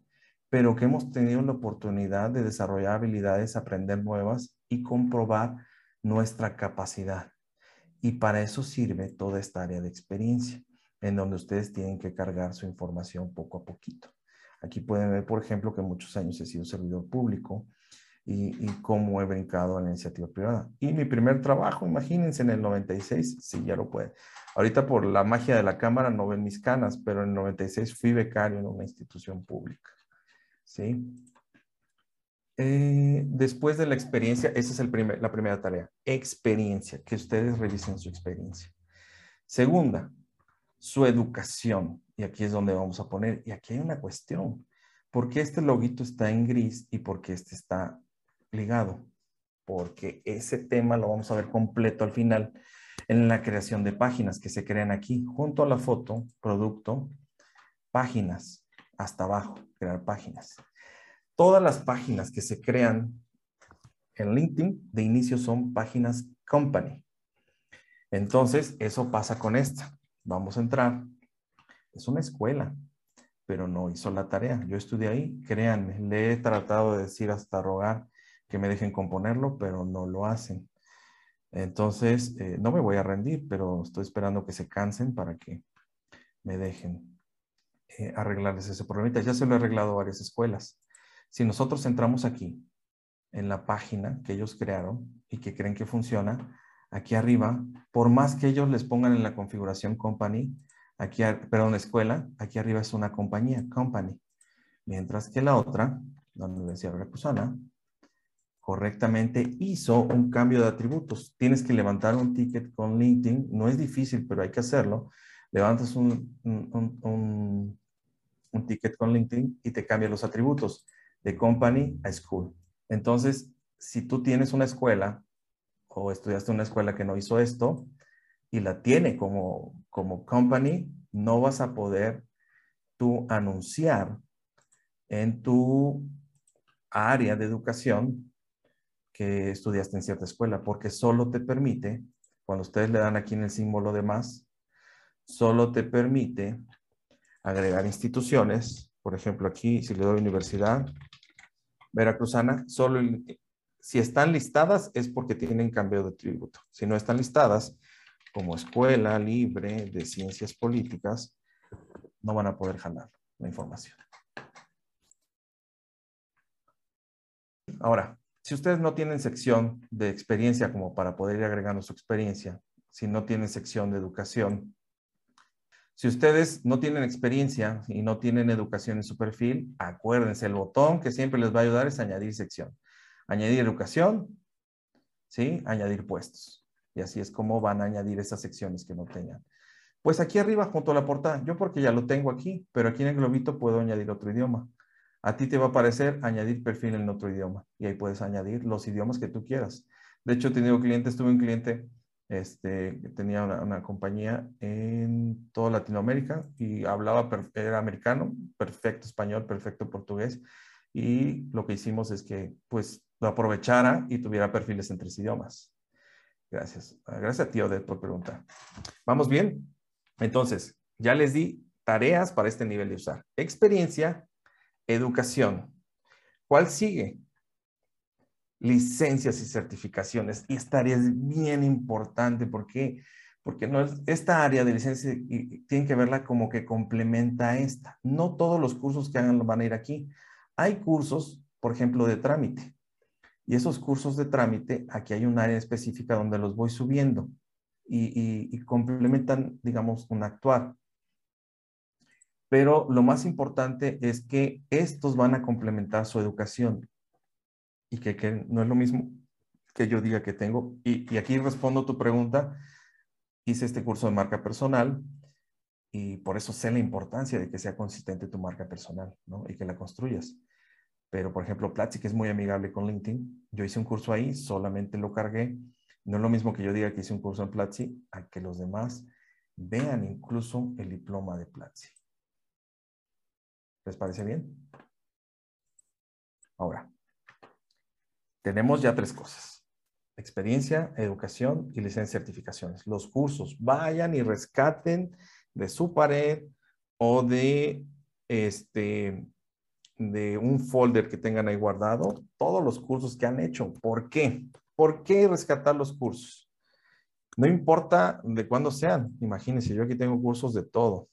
pero que hemos tenido la oportunidad de desarrollar habilidades, aprender nuevas y comprobar nuestra capacidad. Y para eso sirve toda esta área de experiencia, en donde ustedes tienen que cargar su información poco a poquito. Aquí pueden ver, por ejemplo, que muchos años he sido servidor público, y, cómo he brincado en la iniciativa privada. Y mi primer trabajo, imagínense, en el 96, sí, ya lo puede. Ahorita por la magia de la cámara no ven mis canas, pero en el 96 fui becario en una institución pública. ¿Sí? Eh, después de la experiencia, esa es el primer, la primera tarea, experiencia, que ustedes revisen su experiencia. Segunda, su educación. Y aquí es donde vamos a poner, y aquí hay una cuestión. ¿Por qué este loguito está en gris y por qué este está ligado, porque ese tema lo vamos a ver completo al final. en la creación de páginas que se crean aquí, junto a la foto, producto, páginas, hasta abajo, crear páginas. Todas las páginas que se crean en LinkedIn de inicio son páginas company. Entonces, eso pasa con esta. Vamos a entrar. Es una escuela, pero no hizo la tarea. Yo estudié ahí, créanme, le he tratado de decir hasta rogar que me dejen componerlo, pero no lo hacen. Entonces, eh, no me voy a rendir, pero estoy esperando que se cansen para que me dejen eh, arreglarles ese problema. Ya se lo he arreglado a varias escuelas. Si nosotros entramos aquí, en la página que ellos crearon y que creen que funciona, aquí arriba, por más que ellos les pongan en la configuración company, aquí, perdón, escuela, aquí arriba es una compañía, company. Mientras que la otra, la Universidad Recusana, correctamente hizo un cambio de atributos. Tienes que levantar un ticket con LinkedIn. No es difícil, pero hay que hacerlo. Levantas un, un, un, ticket con LinkedIn y te cambia los atributos de company a school. Entonces, si tú tienes una escuela o estudiaste una escuela que no hizo esto y la tiene como, como company, no vas a poder tú anunciar en tu área de educación que estudiaste en cierta escuela, porque solo te permite, cuando ustedes le dan aquí en el símbolo de más, solo te permite agregar instituciones, por ejemplo aquí, si le doy universidad, veracruzana, solo si están listadas es porque tienen cambio de tributo. Si no están listadas, como escuela libre de ciencias políticas, no van a poder jalar la información. Ahora, si ustedes no tienen sección de experiencia como para poder ir agregando su experiencia, si no tienen sección de educación, si ustedes no tienen experiencia y no tienen educación en su perfil, acuérdense, el botón que siempre les va a ayudar es añadir sección. Añadir educación, ¿sí? Añadir puestos. Y así es como van a añadir esas secciones que no tengan. Pues aquí arriba junto a la portada, yo porque ya lo tengo aquí, pero aquí en el globito puedo añadir otro idioma. A ti te va a aparecer añadir perfil en otro idioma y ahí puedes añadir los idiomas que tú quieras. De hecho, he clientes, tuve un cliente este, tenía una, compañía en toda Latinoamérica y hablaba, era americano, perfecto español, perfecto portugués. Y lo que hicimos es que pues lo aprovechara y tuviera perfiles en tres idiomas. Gracias. Gracias a ti, Odette, por preguntar. ¿Vamos bien? Entonces, ya les di tareas para este nivel de usar. Experiencia, Educación. ¿Cuál sigue? Licencias y certificaciones. Y esta área es bien importante. ¿Por qué? Porque no es, esta área de licencia tiene que verla como que complementa a esta. No todos los cursos que hagan van a ir aquí. Hay cursos, por ejemplo, de trámite. Y esos cursos de trámite, aquí hay un área específica donde los voy subiendo y, y complementan, digamos, un actuar. Pero lo más importante es que estos van a complementar su educación y que, no es lo mismo que yo diga que tengo. Y, aquí respondo tu pregunta. Hice este curso de marca personal y por eso sé la importancia de que sea consistente tu marca personal ¿no? y que la construyas. Pero, por ejemplo, Platzi, que es muy amigable con LinkedIn, yo hice un curso ahí, solamente lo cargué. No es lo mismo que yo diga que hice un curso en Platzi, a que los demás vean incluso el diploma de Platzi. ¿Les parece bien? Ahora, tenemos ya tres cosas. Experiencia, educación y licencia certificaciones. Los cursos, vayan y rescaten de su pared o de este de un folder que tengan ahí guardado todos los cursos que han hecho. ¿Por qué? ¿Por qué rescatar los cursos? No importa de cuándo sean. Imagínense, yo aquí tengo cursos de todo.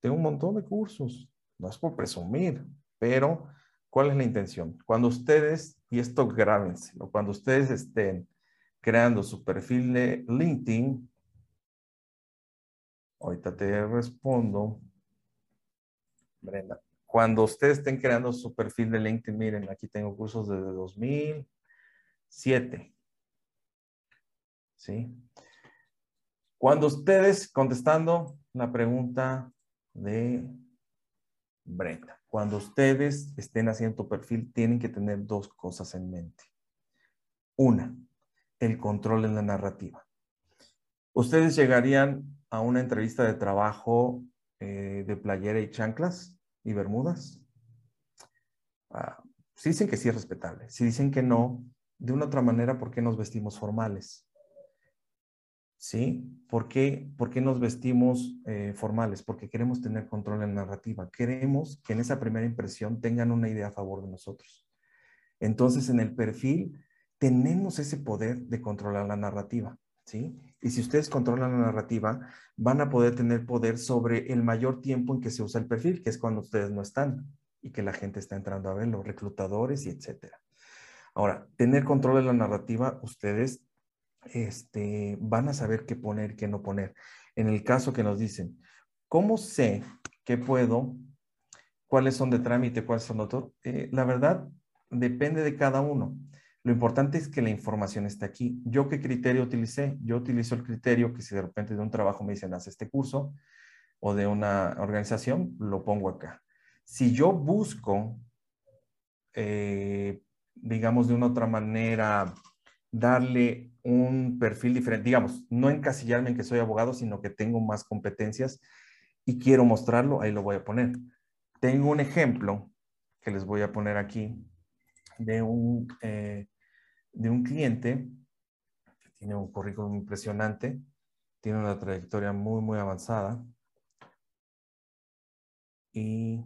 Tengo un montón de cursos. No es por presumir, pero ¿cuál es la intención? Cuando ustedes, y esto grábenselo, cuando ustedes estén creando su perfil de LinkedIn, ahorita te respondo, Brenda, cuando ustedes estén creando su perfil de LinkedIn, miren, aquí tengo cursos desde 2007. ¿Sí? Cuando ustedes contestando la pregunta de Brenda, cuando ustedes estén haciendo tu perfil, tienen que tener dos cosas en mente. Una, el control en la narrativa. ¿Ustedes llegarían a una entrevista de trabajo eh, de playera y chanclas y bermudas? Ah, si dicen que sí es respetable. Si dicen que no, de una otra manera, ¿por qué nos vestimos formales? ¿Sí? ¿Por qué, por nos vestimos eh, formales? Porque queremos tener control en la narrativa. Queremos que en esa primera impresión tengan una idea a favor de nosotros. Entonces, en el perfil tenemos ese poder de controlar la narrativa. ¿Sí? Y si ustedes controlan la narrativa, van a poder tener poder sobre el mayor tiempo en que se usa el perfil, que es cuando ustedes no están y que la gente está entrando a ver, los reclutadores y etcétera. Ahora, tener control de la narrativa, ustedes este, van a saber qué poner, qué no poner. En el caso que nos dicen, ¿cómo sé qué puedo? ¿Cuáles son de trámite? ¿Cuáles son de autor? Eh, la verdad, depende de cada uno. Lo importante es que la información esté aquí. ¿Yo qué criterio utilicé? Yo utilizo el criterio que si de repente de un trabajo me dicen, haz este curso, o de una organización, lo pongo acá. Si yo busco, eh, digamos de una otra manera, darle un perfil diferente, digamos, no encasillarme en que soy abogado, sino que tengo más competencias y quiero mostrarlo, ahí lo voy a poner. Tengo un ejemplo que les voy a poner aquí de un, eh, de un cliente que tiene un currículum impresionante, tiene una trayectoria muy, muy avanzada y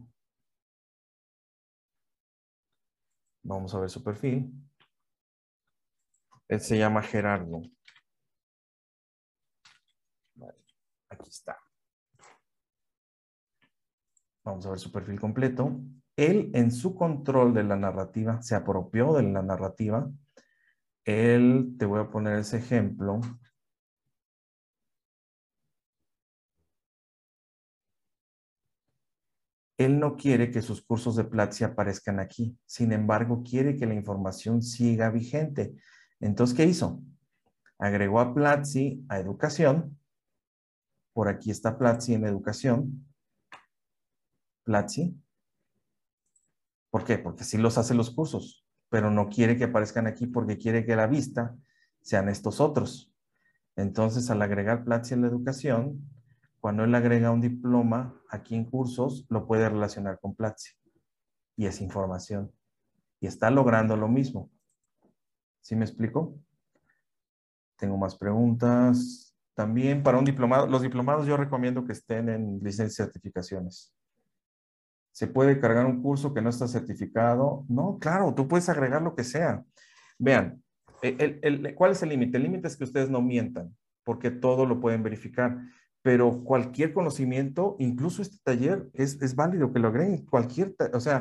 vamos a ver su perfil. Él se llama Gerardo. aquí está. Vamos a ver su perfil completo. Él en su control de la narrativa, se apropió de la narrativa. Él, te voy a poner ese ejemplo. Él no quiere que sus cursos de Platzi aparezcan aquí. Sin embargo, quiere que la información siga vigente. Entonces, ¿qué hizo? Agregó a Platzi a educación. Por aquí está Platzi en educación. Platzi. ¿Por qué? Porque sí los hace los cursos, pero no quiere que aparezcan aquí porque quiere que la vista sean estos otros. Entonces, al agregar Platzi en la educación, cuando él agrega un diploma aquí en cursos, lo puede relacionar con Platzi. Y es información. Y está logrando lo mismo. ¿Sí me explico? Tengo más preguntas. También para un diplomado, los diplomados yo recomiendo que estén en licencias y certificaciones. ¿Se puede cargar un curso que no está certificado? No, claro, tú puedes agregar lo que sea. Vean, ¿cuál es el límite? El límite es que ustedes no mientan, porque todo lo pueden verificar. Pero cualquier conocimiento, incluso este taller, es, es válido que lo agreguen. Cualquier, o sea,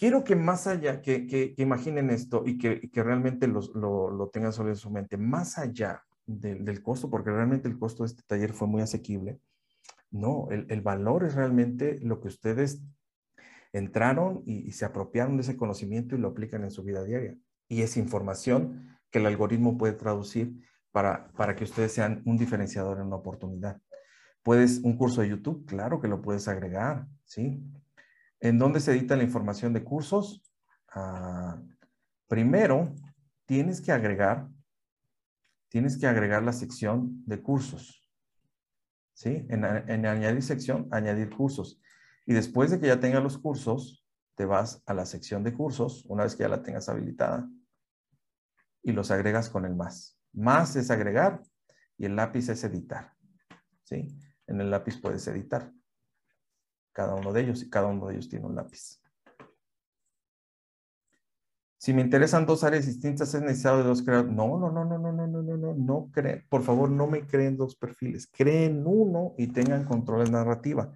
quiero que más allá, que, imaginen esto y que, realmente lo, tengan sobre su mente, más allá del, costo, porque realmente el costo de este taller fue muy asequible. No, el, valor es realmente lo que ustedes entraron y, se apropiaron de ese conocimiento y lo aplican en su vida diaria. Y es información que el algoritmo puede traducir para, para que ustedes sean un diferenciador en una oportunidad. Puedes, un curso de YouTube, claro que lo puedes agregar, ¿sí? ¿En dónde se edita la información de cursos? Ah, primero, tienes que agregar, tienes que agregar la sección de cursos. ¿Sí? En, en añadir sección, añadir cursos. Y después de que ya tengas los cursos, te vas a la sección de cursos, una vez que ya la tengas habilitada, y los agregas con el más. Más es agregar y el lápiz es editar. ¿Sí? En el lápiz puedes editar cada uno de ellos y cada uno de ellos tiene un lápiz. Si me interesan dos áreas distintas, es necesario dos creadores. No, no, no, no, no, no, no, no, no, no creen. Por favor, no me creen dos perfiles. Creen uno y tengan control de narrativa.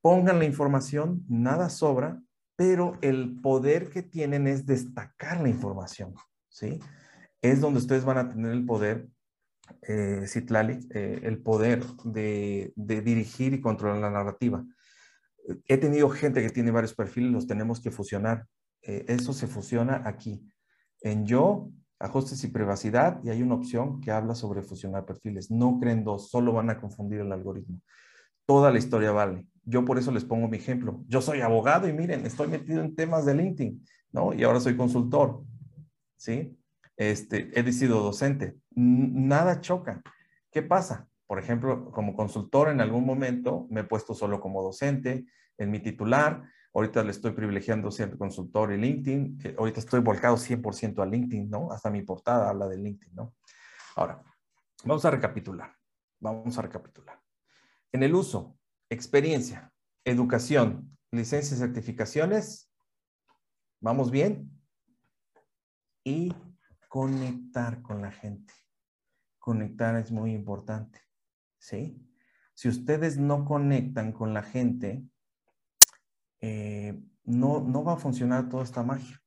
Pongan la información, nada sobra, pero el poder que tienen es destacar la información, ¿sí? Es donde ustedes van a tener el poder, eh, Citlali, eh, el poder de, de dirigir y controlar la narrativa he tenido gente que tiene varios perfiles, los tenemos que fusionar. Eh, eso se fusiona aquí. En yo, ajustes y privacidad, y hay una opción que habla sobre fusionar perfiles. No creen dos, solo van a confundir el algoritmo. Toda la historia vale. Yo por eso les pongo mi ejemplo. Yo soy abogado y miren, estoy metido en temas de LinkedIn, ¿no? Y ahora soy consultor, ¿sí? Este, he sido docente. Nada choca. ¿Qué pasa? Por ejemplo, como consultor en algún momento me he puesto solo como docente en mi titular. Ahorita le estoy privilegiando ser consultor y LinkedIn. Ahorita estoy volcado 100% a LinkedIn, ¿no? Hasta mi portada habla de LinkedIn, ¿no? Ahora, vamos a recapitular. Vamos a recapitular. En el uso, experiencia, educación, licencias y certificaciones, ¿vamos bien? Y conectar con la gente. Conectar es muy importante, ¿sí? Si ustedes no conectan con la gente, eh, no, no va a funcionar toda esta magia.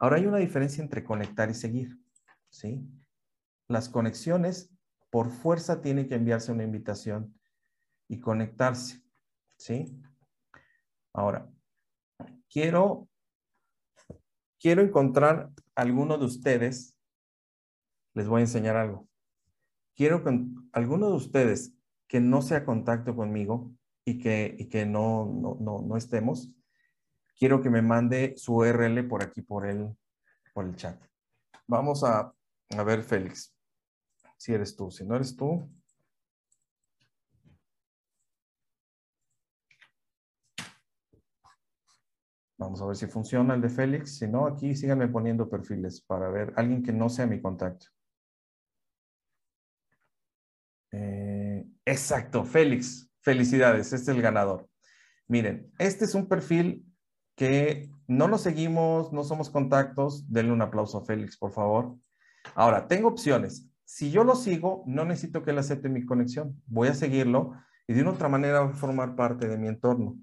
Ahora hay una diferencia entre conectar y seguir, ¿sí? Las conexiones, por fuerza, tienen que enviarse una invitación y conectarse, ¿sí? Ahora, quiero, quiero encontrar alguno de ustedes les voy a enseñar algo. Quiero que alguno de ustedes que no sea contacto conmigo y que, que no, no, no, estemos, quiero que me mande su URL por aquí, por el, por el chat. Vamos a, a ver, Félix, si eres tú. Si no eres tú, Vamos a ver si funciona el de Félix. Si no, aquí síganme poniendo perfiles para ver alguien que no sea mi contacto. Eh, exacto, Félix. Felicidades, este es el ganador. Miren, este es un perfil que no lo seguimos, no somos contactos. Denle un aplauso a Félix, por favor. Ahora, tengo opciones. Si yo lo sigo, no necesito que él acepte mi conexión. Voy a seguirlo y de una otra manera va a formar parte de mi entorno.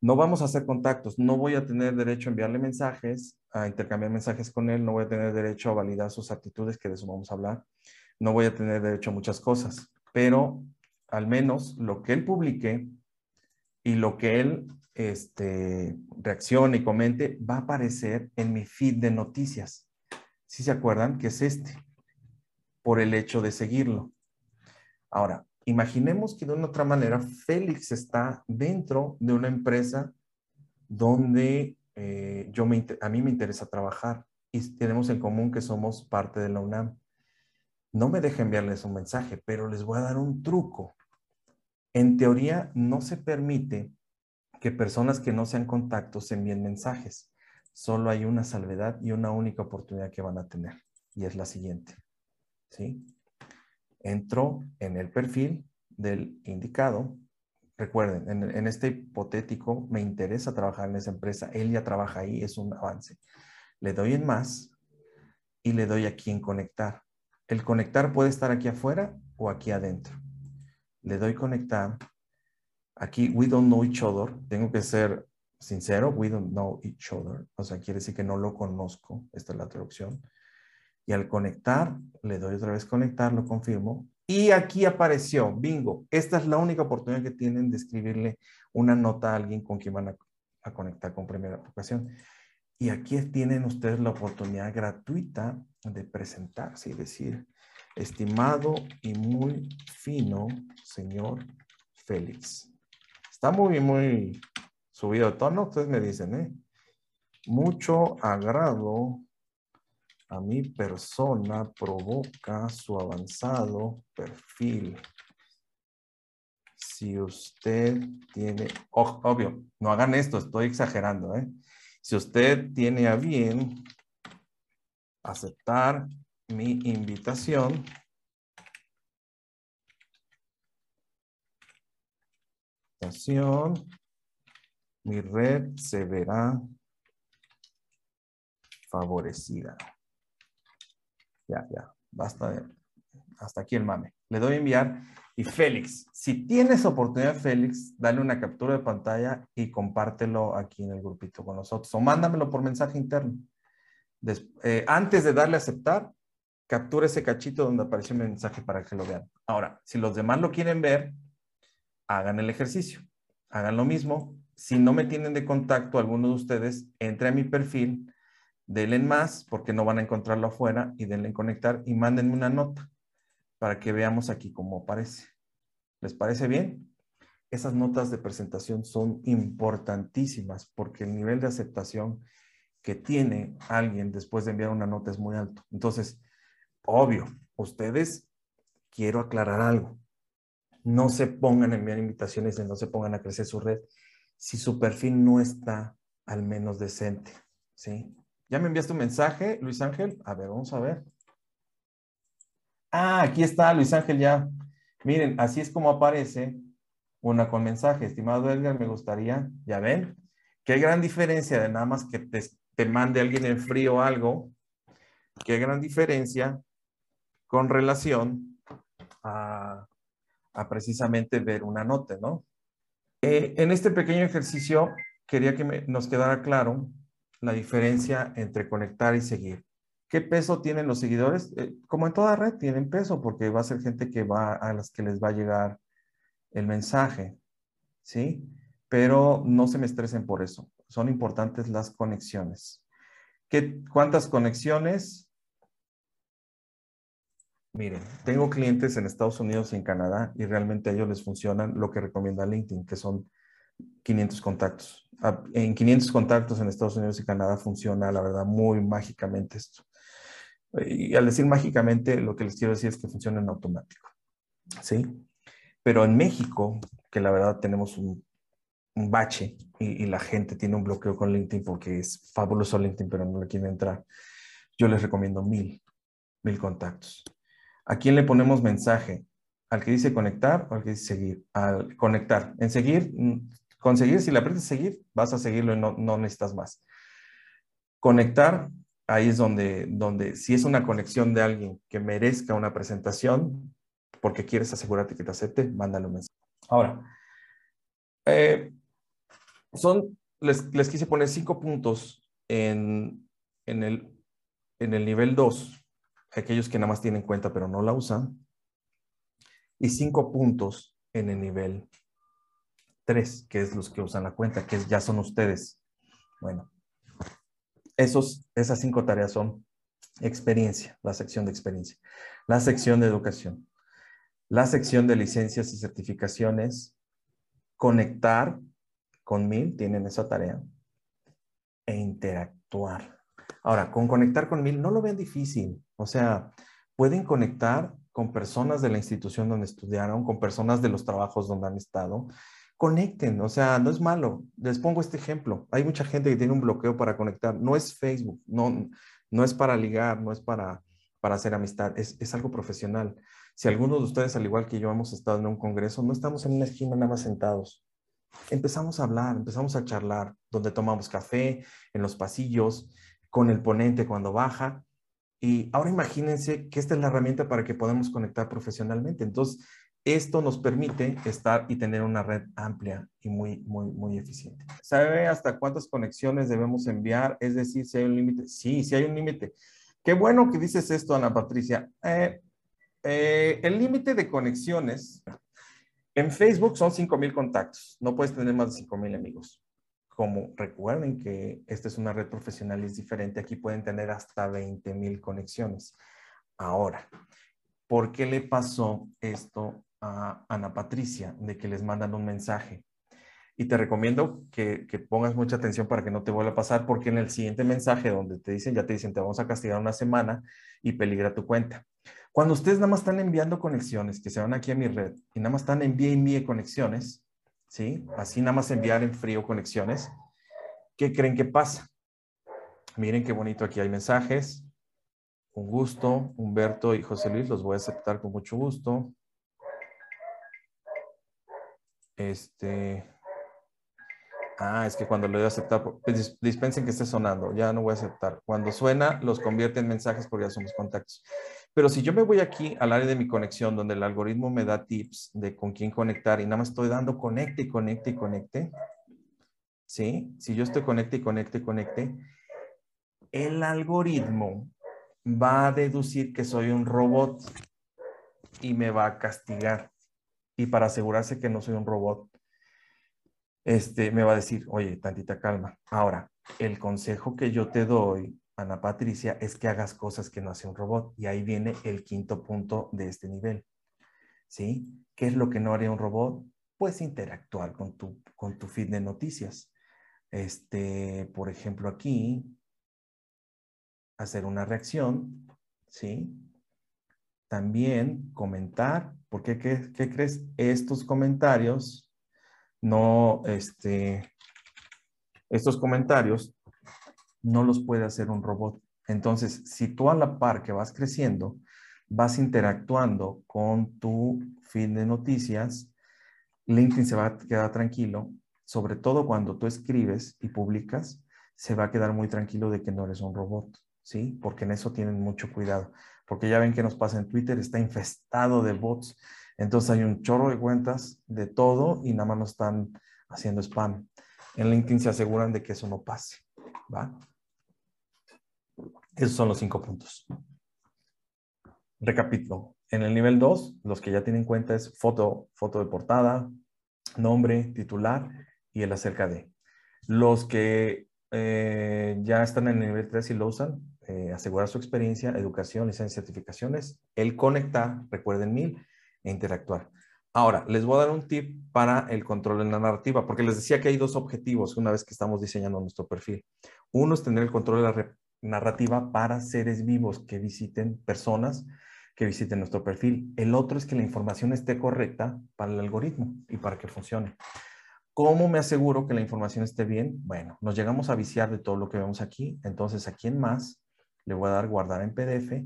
No vamos a hacer contactos. No voy a tener derecho a enviarle mensajes, a intercambiar mensajes con él. No voy a tener derecho a validar sus actitudes, que de eso vamos a hablar no voy a tener derecho a muchas cosas, pero al menos lo que él publique y lo que él este, reaccione y comente va a aparecer en mi feed de noticias. Si se acuerdan que es este, por el hecho de seguirlo. Ahora, imaginemos que de una otra manera Félix está dentro de una empresa donde eh, yo me, a mí me interesa trabajar y tenemos en común que somos parte de la UNAM no me deje enviarles un mensaje, pero les voy a dar un truco. En teoría, no se permite que personas que no sean contactos envíen mensajes. Solo hay una salvedad y una única oportunidad que van a tener. Y es la siguiente. ¿Sí? Entro en el perfil del indicado. Recuerden, en, en este hipotético me interesa trabajar en esa empresa. Él ya trabaja ahí, es un avance. Le doy en más y le doy aquí en conectar. El conectar puede estar aquí afuera o aquí adentro. Le doy conectar. Aquí, we don't know each other. Tengo que ser sincero, we don't know each other. O sea, quiere decir que no lo conozco. Esta es la traducción. Y al conectar, le doy otra vez conectar, lo confirmo. Y aquí apareció, bingo. Esta es la única oportunidad que tienen de escribirle una nota a alguien con quien van a, a conectar con primera ocasión. Y aquí tienen ustedes la oportunidad gratuita de presentarse y decir, estimado y muy fino señor Félix. Está muy, muy subido de tono, ustedes me dicen, ¿eh? Mucho agrado a mi persona provoca su avanzado perfil. Si usted tiene, obvio, no hagan esto, estoy exagerando, ¿eh? Si usted tiene a bien aceptar mi invitación, mi red se verá favorecida. Ya, ya, basta de, hasta aquí el mame. Le doy a enviar y Félix, si tienes oportunidad, Félix, dale una captura de pantalla y compártelo aquí en el grupito con nosotros o mándamelo por mensaje interno. Eh, antes de darle a aceptar, captura ese cachito donde apareció un mensaje para que lo vean. Ahora, si los demás lo quieren ver, hagan el ejercicio. Hagan lo mismo. Si no me tienen de contacto alguno de ustedes, entre a mi perfil, denle en más porque no van a encontrarlo afuera y denle en conectar y mándenme una nota para que veamos aquí cómo aparece. ¿Les parece bien? Esas notas de presentación son importantísimas porque el nivel de aceptación que tiene alguien después de enviar una nota es muy alto. Entonces, obvio, ustedes quiero aclarar algo. No se pongan a enviar invitaciones y no se pongan a crecer su red si su perfil no está al menos decente, ¿sí? ¿Ya me enviaste un mensaje, Luis Ángel? A ver, vamos a ver. Ah, aquí está, Luis Ángel, ya. Miren, así es como aparece una con mensaje. Estimado Edgar, me gustaría, ya ven, qué gran diferencia de nada más que te, mande alguien en frío algo, qué gran diferencia con relación a, precisamente ver una nota, ¿no? Eh, en este pequeño ejercicio quería que nos quedara claro la diferencia entre conectar y seguir. ¿Qué peso tienen los seguidores? Eh, como en toda red, tienen peso porque va a ser gente que va a las que les va a llegar el mensaje, ¿sí? Pero no se me estresen por eso. Son importantes las conexiones. ¿Qué, ¿Cuántas conexiones? Miren, tengo clientes en Estados Unidos y en Canadá y realmente a ellos les funcionan lo que recomienda LinkedIn, que son 500 contactos. En 500 contactos en Estados Unidos y Canadá funciona, la verdad, muy mágicamente esto. Y al decir mágicamente, lo que les quiero decir es que funciona en automático. ¿Sí? Pero en México, que la verdad tenemos un, bache y, la gente tiene un bloqueo con LinkedIn porque es fabuloso LinkedIn, pero no le quiere entrar, yo les recomiendo mil, mil contactos. ¿A quién le ponemos mensaje? ¿Al que dice conectar o al que dice seguir? Al conectar. En seguir, mm, conseguir, si le aprietas seguir, vas a seguirlo y no, no necesitas más. Conectar, ahí es donde, donde si es una conexión de alguien que merezca una presentación, porque quieres asegurarte que te acepte, mándale un mensaje. Ahora, eh, son, les, les, quise poner cinco puntos en, en, el, en el nivel 2, aquellos que nada más tienen cuenta pero no la usan, y cinco puntos en el nivel 3, que es los que usan la cuenta, que ya son ustedes. Bueno, esos, esas cinco tareas son experiencia, la sección de experiencia, la sección de educación, la sección de licencias y certificaciones, conectar con Mil, tienen esa tarea, e interactuar. Ahora, con conectar con Mil, no lo ven difícil. O sea, pueden conectar con personas de la institución donde estudiaron, con personas de los trabajos donde han estado. Conecten, o sea, no es malo. Les pongo este ejemplo. Hay mucha gente que tiene un bloqueo para conectar. No es Facebook, no, no es para ligar, no es para, para hacer amistad, es, es algo profesional. Si algunos de ustedes, al igual que yo, hemos estado en un congreso, no estamos en una esquina nada más sentados. Empezamos a hablar, empezamos a charlar, donde tomamos café, en los pasillos, con el ponente cuando baja. Y ahora imagínense que esta es la herramienta para que podamos conectar profesionalmente. Entonces, esto nos permite estar y tener una red amplia y muy, muy, muy eficiente. ¿Sabe hasta cuántas conexiones debemos enviar? Es decir, si hay un límite. Sí, sí hay un límite. Qué bueno que dices esto, Ana Patricia. Eh, eh, el límite de conexiones en Facebook son 5,000 contactos. No puedes tener más de 5,000 amigos. Como recuerden que esta es una red profesional y es diferente, aquí pueden tener hasta 20,000 conexiones. Ahora, ¿por qué le pasó esto a Ana Patricia de que les mandan un mensaje? Y te recomiendo que, pongas mucha atención para que no te vuelva a pasar, porque en el siguiente mensaje donde te dicen, ya te dicen, te vamos a castigar una semana y peligra tu cuenta. Cuando ustedes nada más están enviando conexiones, que se van aquí a mi red, y nada más están envíe y envíe conexiones, ¿sí? Así nada más enviar en frío conexiones, ¿qué creen que pasa? Miren qué bonito aquí hay mensajes. Un gusto, Humberto y José Luis, los voy a aceptar con mucho gusto. Este, Ah, es que cuando le doy a aceptar, pues, dispensen que esté sonando, ya no voy a aceptar. Cuando suena, los convierte en mensajes porque ya somos contactos. Pero si yo me voy aquí al área de mi conexión, donde el algoritmo me da tips de con quién conectar y nada más estoy dando conecte y conecte y conecte, ¿sí? Si yo estoy conecte y conecte y conecte, el algoritmo va a deducir que soy un robot y me va a castigar. Y para asegurarse que no soy un robot, este, me va a decir, oye, tantita calma. Ahora, el consejo que yo te doy, Ana Patricia, es que hagas cosas que no hace un robot. Y ahí viene el quinto punto de este nivel. ¿Sí? ¿Qué es lo que no haría un robot? Pues interactuar con tu, con tu feed de noticias. Este, por ejemplo, aquí, hacer una reacción, ¿sí? también comentar, porque ¿qué, qué crees? Estos comentarios no, este, estos comentarios no los puede hacer un robot. Entonces, si tú a la par que vas creciendo, vas interactuando con tu feed de noticias, LinkedIn se va a quedar tranquilo, sobre todo cuando tú escribes y publicas, se va a quedar muy tranquilo de que no eres un robot, ¿sí? Porque en eso tienen mucho cuidado, porque ya ven que nos pasa en Twitter, está infestado de bots, entonces hay un chorro de cuentas de todo y nada más nos están haciendo spam. En LinkedIn se aseguran de que eso no pase, ¿va? Esos son los cinco puntos. Recapitulo. En el nivel 2, los que ya tienen cuenta es foto, foto de portada, nombre, titular y el acerca de. Los que eh, ya están en el nivel 3 y lo usan, eh, asegurar su experiencia, educación, licencia, certificaciones, el conectar, recuerden mil, e interactuar. Ahora, les voy a dar un tip para el control en la narrativa, porque les decía que hay dos objetivos una vez que estamos diseñando nuestro perfil. Uno es tener el control de la narrativa para seres vivos que visiten personas que visiten nuestro perfil. El otro es que la información esté correcta para el algoritmo y para que funcione. ¿Cómo me aseguro que la información esté bien? Bueno, nos llegamos a viciar de todo lo que vemos aquí. Entonces, aquí en más, le voy a dar guardar en PDF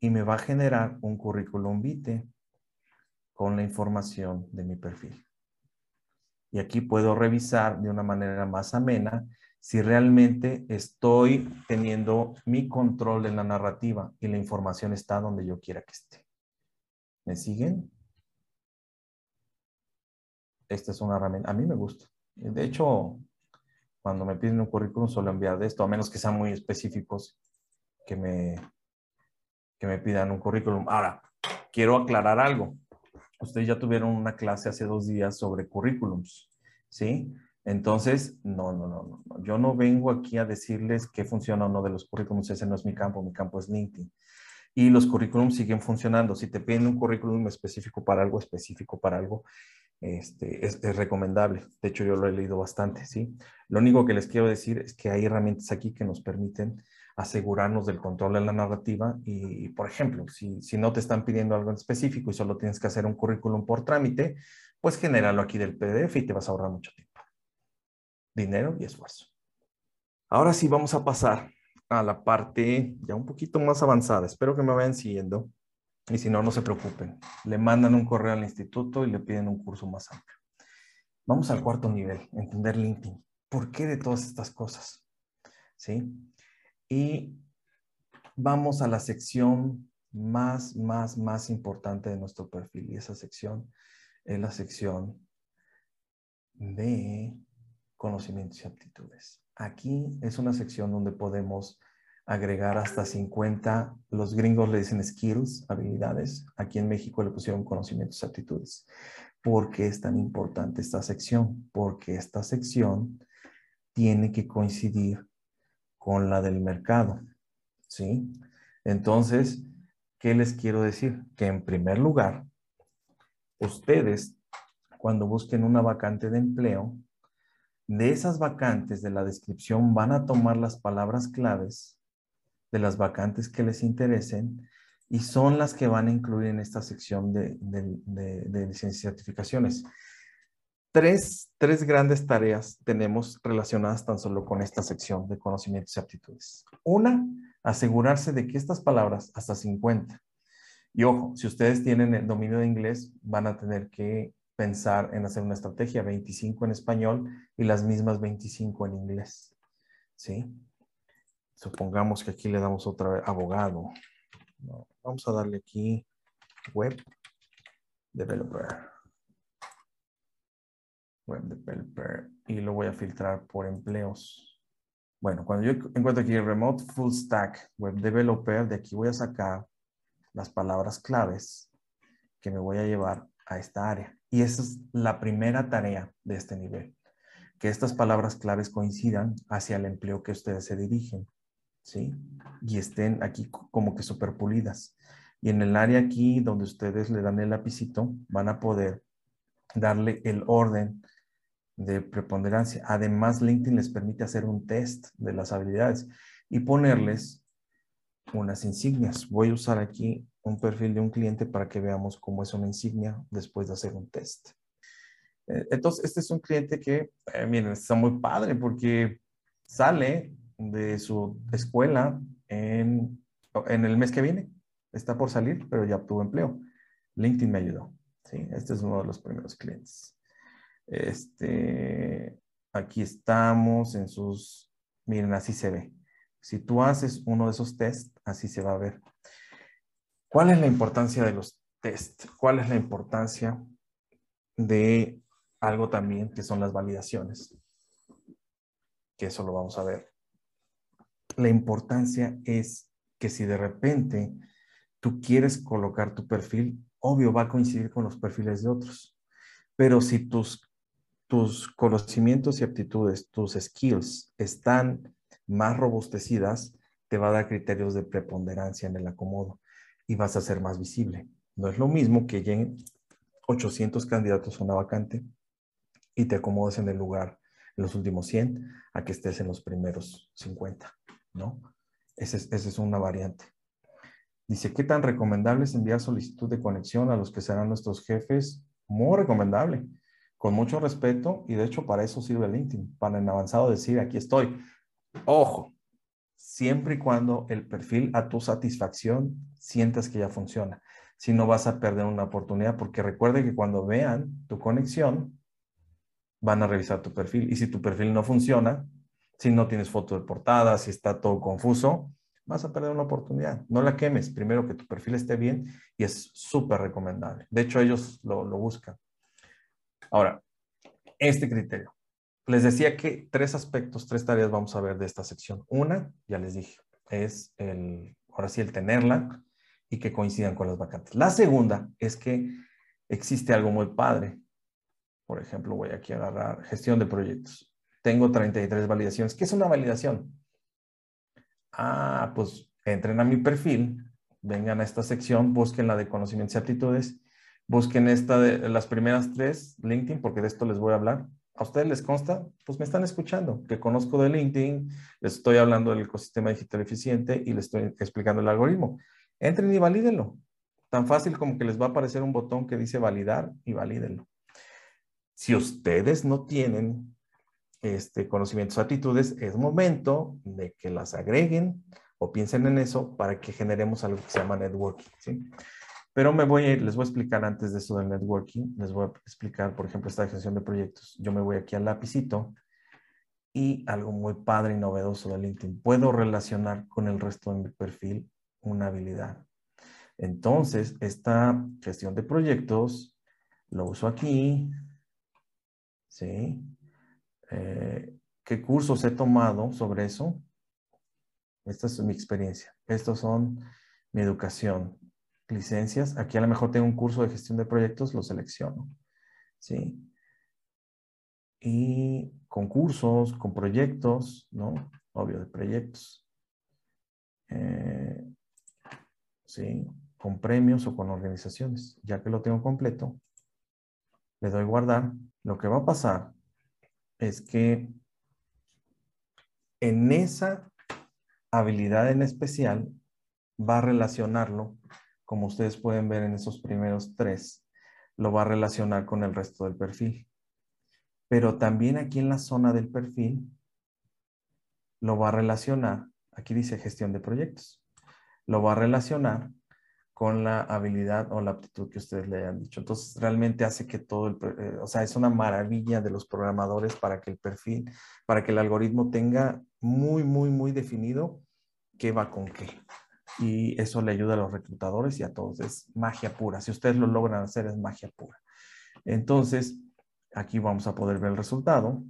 y me va a generar un currículum vitae con la información de mi perfil. Y aquí puedo revisar de una manera más amena si realmente estoy teniendo mi control de la narrativa y la información está donde yo quiera que esté. ¿Me siguen? Esta es una herramienta. A mí me gusta. De hecho, cuando me piden un currículum suelo enviar de esto, a menos que sean muy específicos que me, que me pidan un currículum. Ahora, quiero aclarar algo. Ustedes ya tuvieron una clase hace dos días sobre currículums, ¿sí? Entonces, no, no, no, no. Yo no vengo aquí a decirles qué funciona o no de los currículums. Ese no es mi campo. Mi campo es LinkedIn. Y los currículums siguen funcionando. Si te piden un currículum específico para algo, específico para algo, este, es, es, recomendable. De hecho, yo lo he leído bastante, ¿sí? Lo único que les quiero decir es que hay herramientas aquí que nos permiten asegurarnos del control de la narrativa y, por ejemplo, si, si no te están pidiendo algo en específico y solo tienes que hacer un currículum por trámite, pues genéralo aquí del PDF y te vas a ahorrar mucho tiempo dinero y esfuerzo. Ahora sí vamos a pasar a la parte ya un poquito más avanzada. Espero que me vayan siguiendo y si no, no se preocupen. Le mandan un correo al instituto y le piden un curso más amplio. Vamos al cuarto nivel, entender LinkedIn. ¿Por qué de todas estas cosas? ¿Sí? Y vamos a la sección más, más, más importante de nuestro perfil. Y esa sección es la sección de conocimientos y aptitudes. Aquí es una sección donde podemos agregar hasta 50, los gringos le dicen skills, habilidades, aquí en México le pusieron conocimientos y aptitudes. ¿Por qué es tan importante esta sección? Porque esta sección tiene que coincidir con la del mercado, ¿sí? Entonces, ¿qué les quiero decir? Que en primer lugar, ustedes, cuando busquen una vacante de empleo, de esas vacantes de la descripción van a tomar las palabras claves de las vacantes que les interesen y son las que van a incluir en esta sección de, licencias y certificaciones. Tres, tres grandes tareas tenemos relacionadas tan solo con esta sección de conocimientos y aptitudes. Una, asegurarse de que estas palabras, hasta 50, y ojo, si ustedes tienen el dominio de inglés, van a tener que pensar en hacer una estrategia, 25 en español y las mismas 25 en inglés. ¿Sí? Supongamos que aquí le damos otra vez abogado. vamos a darle aquí web developer. Web developer. Y lo voy a filtrar por empleos. Bueno, cuando yo encuentro aquí remote full stack web developer, de aquí voy a sacar las palabras claves que me voy a llevar a esta área. Y esa es la primera tarea de este nivel, que estas palabras claves coincidan hacia el empleo que ustedes se dirigen, ¿sí? Y estén aquí como que superpulidas. Y en el área aquí donde ustedes le dan el lapicito, van a poder darle el orden de preponderancia. Además, LinkedIn les permite hacer un test de las habilidades y ponerles unas insignias. Voy a usar aquí un perfil de un cliente para que veamos cómo es una insignia después de hacer un test. Eh, entonces, este es un cliente que, eh, miren, está muy padre porque sale de su escuela en, en el mes que viene. Está por salir, pero ya obtuvo empleo. LinkedIn me ayudó. ¿sí? Este es uno de los primeros clientes. Este, aquí estamos en sus, miren, así se ve. Si tú haces uno de esos tests, así se va a ver. ¿Cuál es la importancia de los tests? ¿Cuál es la importancia de algo también que son las validaciones? Que eso lo vamos a ver. La importancia es que si de repente tú quieres colocar tu perfil, obvio va a coincidir con los perfiles de otros. Pero si tus, tus conocimientos y aptitudes, tus skills están más robustecidas, te va a dar criterios de preponderancia en el acomodo y vas a ser más visible. No es lo mismo que lleguen 800 candidatos a una vacante y te acomodes en el lugar en los últimos 100 a que estés en los primeros 50, ¿no? Esa es, esa es una variante. Dice, ¿qué tan recomendable es enviar solicitud de conexión a los que serán nuestros jefes? Muy recomendable, con mucho respeto y de hecho para eso sirve LinkedIn, para en avanzado decir, aquí estoy. Ojo, siempre y cuando el perfil a tu satisfacción sientas que ya funciona. Si no vas a perder una oportunidad, porque recuerde que cuando vean tu conexión, van a revisar tu perfil. Y si tu perfil no funciona, si no tienes foto de portada, si está todo confuso, vas a perder una oportunidad. No la quemes. Primero que tu perfil esté bien y es súper recomendable. De hecho, ellos lo, lo buscan. Ahora, este criterio. Les decía que tres aspectos, tres tareas vamos a ver de esta sección. Una, ya les dije, es el, ahora sí, el tenerla y que coincidan con las vacantes. La segunda es que existe algo muy padre. Por ejemplo, voy aquí a agarrar gestión de proyectos. Tengo 33 validaciones. ¿Qué es una validación? Ah, pues entren a mi perfil, vengan a esta sección, busquen la de conocimientos y aptitudes, busquen esta de las primeras tres, LinkedIn, porque de esto les voy a hablar ¿A ustedes les consta? Pues me están escuchando, que conozco de LinkedIn, les estoy hablando del ecosistema digital eficiente y les estoy explicando el algoritmo. Entren y valídenlo. Tan fácil como que les va a aparecer un botón que dice validar y valídenlo. Si ustedes no tienen este, conocimientos, actitudes, es momento de que las agreguen o piensen en eso para que generemos algo que se llama networking. ¿sí? Pero me voy a les voy a explicar antes de eso del networking, les voy a explicar, por ejemplo, esta gestión de proyectos. Yo me voy aquí al lapicito y algo muy padre y novedoso de LinkedIn. Puedo relacionar con el resto de mi perfil una habilidad. Entonces, esta gestión de proyectos lo uso aquí. ¿Sí? Eh, ¿Qué cursos he tomado sobre eso? Esta es mi experiencia. Estos son mi educación licencias. Aquí a lo mejor tengo un curso de gestión de proyectos, lo selecciono. ¿Sí? Y con cursos, con proyectos, ¿no? Obvio, de proyectos. Eh, ¿Sí? Con premios o con organizaciones. Ya que lo tengo completo, le doy guardar. Lo que va a pasar es que en esa habilidad en especial va a relacionarlo como ustedes pueden ver en esos primeros tres, lo va a relacionar con el resto del perfil. Pero también aquí en la zona del perfil, lo va a relacionar, aquí dice gestión de proyectos, lo va a relacionar con la habilidad o la aptitud que ustedes le hayan dicho. Entonces, realmente hace que todo el, eh, o sea, es una maravilla de los programadores para que el perfil, para que el algoritmo tenga muy, muy, muy definido qué va con qué y eso le ayuda a los reclutadores y a todos. Es magia pura. Si ustedes lo logran hacer, es magia pura. Entonces, aquí vamos a poder ver el resultado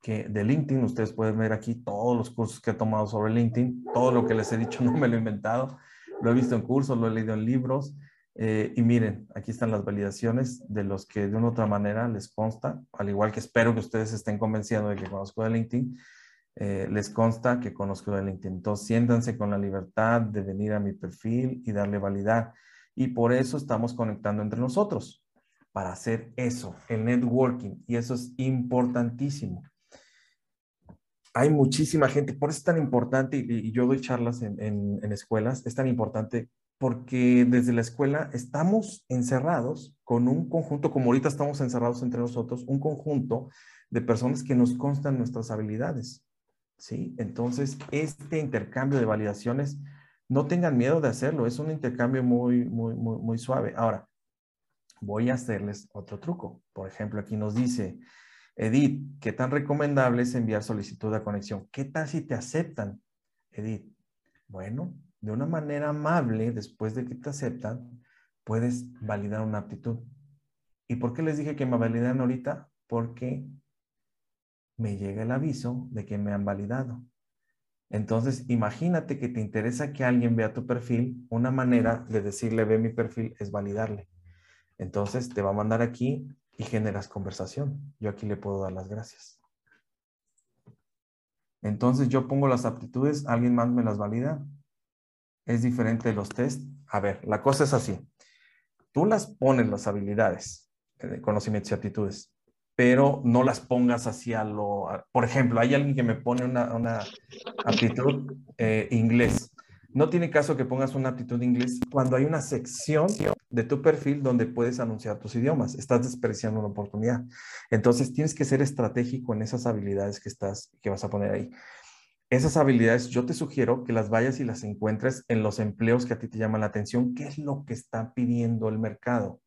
que de LinkedIn. Ustedes pueden ver aquí todos los cursos que he tomado sobre LinkedIn. Todo lo que les he dicho [LAUGHS] no me lo he inventado. Lo he visto en cursos, lo he leído en libros. Eh, y miren, aquí están las validaciones de los que de una u otra manera les consta, al igual que espero que ustedes estén convenciendo de que conozco de LinkedIn eh, les consta que conozco LinkedIn. Entonces, siéntanse con la libertad de venir a mi perfil y darle validar. Y por eso estamos conectando entre nosotros, para hacer eso, el networking. Y eso es importantísimo. hay muchísima gente, por eso es tan importante, y, yo doy charlas en, en, escuelas, es tan importante porque desde la escuela estamos encerrados con un conjunto, como ahorita estamos encerrados entre nosotros, un conjunto de personas que nos constan nuestras habilidades. ¿Sí? Entonces, este intercambio de validaciones, no tengan miedo de hacerlo, es un intercambio muy, muy, muy, suave. Ahora, voy a hacerles otro truco. Por ejemplo, aquí nos dice, Edith, ¿qué tan recomendable es enviar solicitud de conexión? ¿Qué tal si te aceptan, Edith? Bueno, de una manera amable, después de que te aceptan, puedes validar una aptitud. ¿Y por qué les dije que me validan ahorita? Porque me llega el aviso de que me han validado. Entonces, imagínate que te interesa que alguien vea tu perfil. Una manera de decirle ve mi perfil es validarle. Entonces, te va a mandar aquí y generas conversación. Yo aquí le puedo dar las gracias. Entonces, yo pongo las aptitudes, alguien más me las valida. Es diferente de los test. A ver, la cosa es así. Tú las pones las habilidades, eh, conocimientos y aptitudes pero no las pongas hacia lo... Por ejemplo, hay alguien que me pone una, una aptitud eh, inglés. No tiene caso que pongas una aptitud inglés cuando hay una sección de tu perfil donde puedes anunciar tus idiomas. Estás despreciando una oportunidad. Entonces tienes que ser estratégico en esas habilidades que estás, que vas a poner ahí. Esas habilidades yo te sugiero que las vayas y las encuentres en los empleos que a ti te llaman la atención. ¿Qué es lo que está pidiendo el mercado?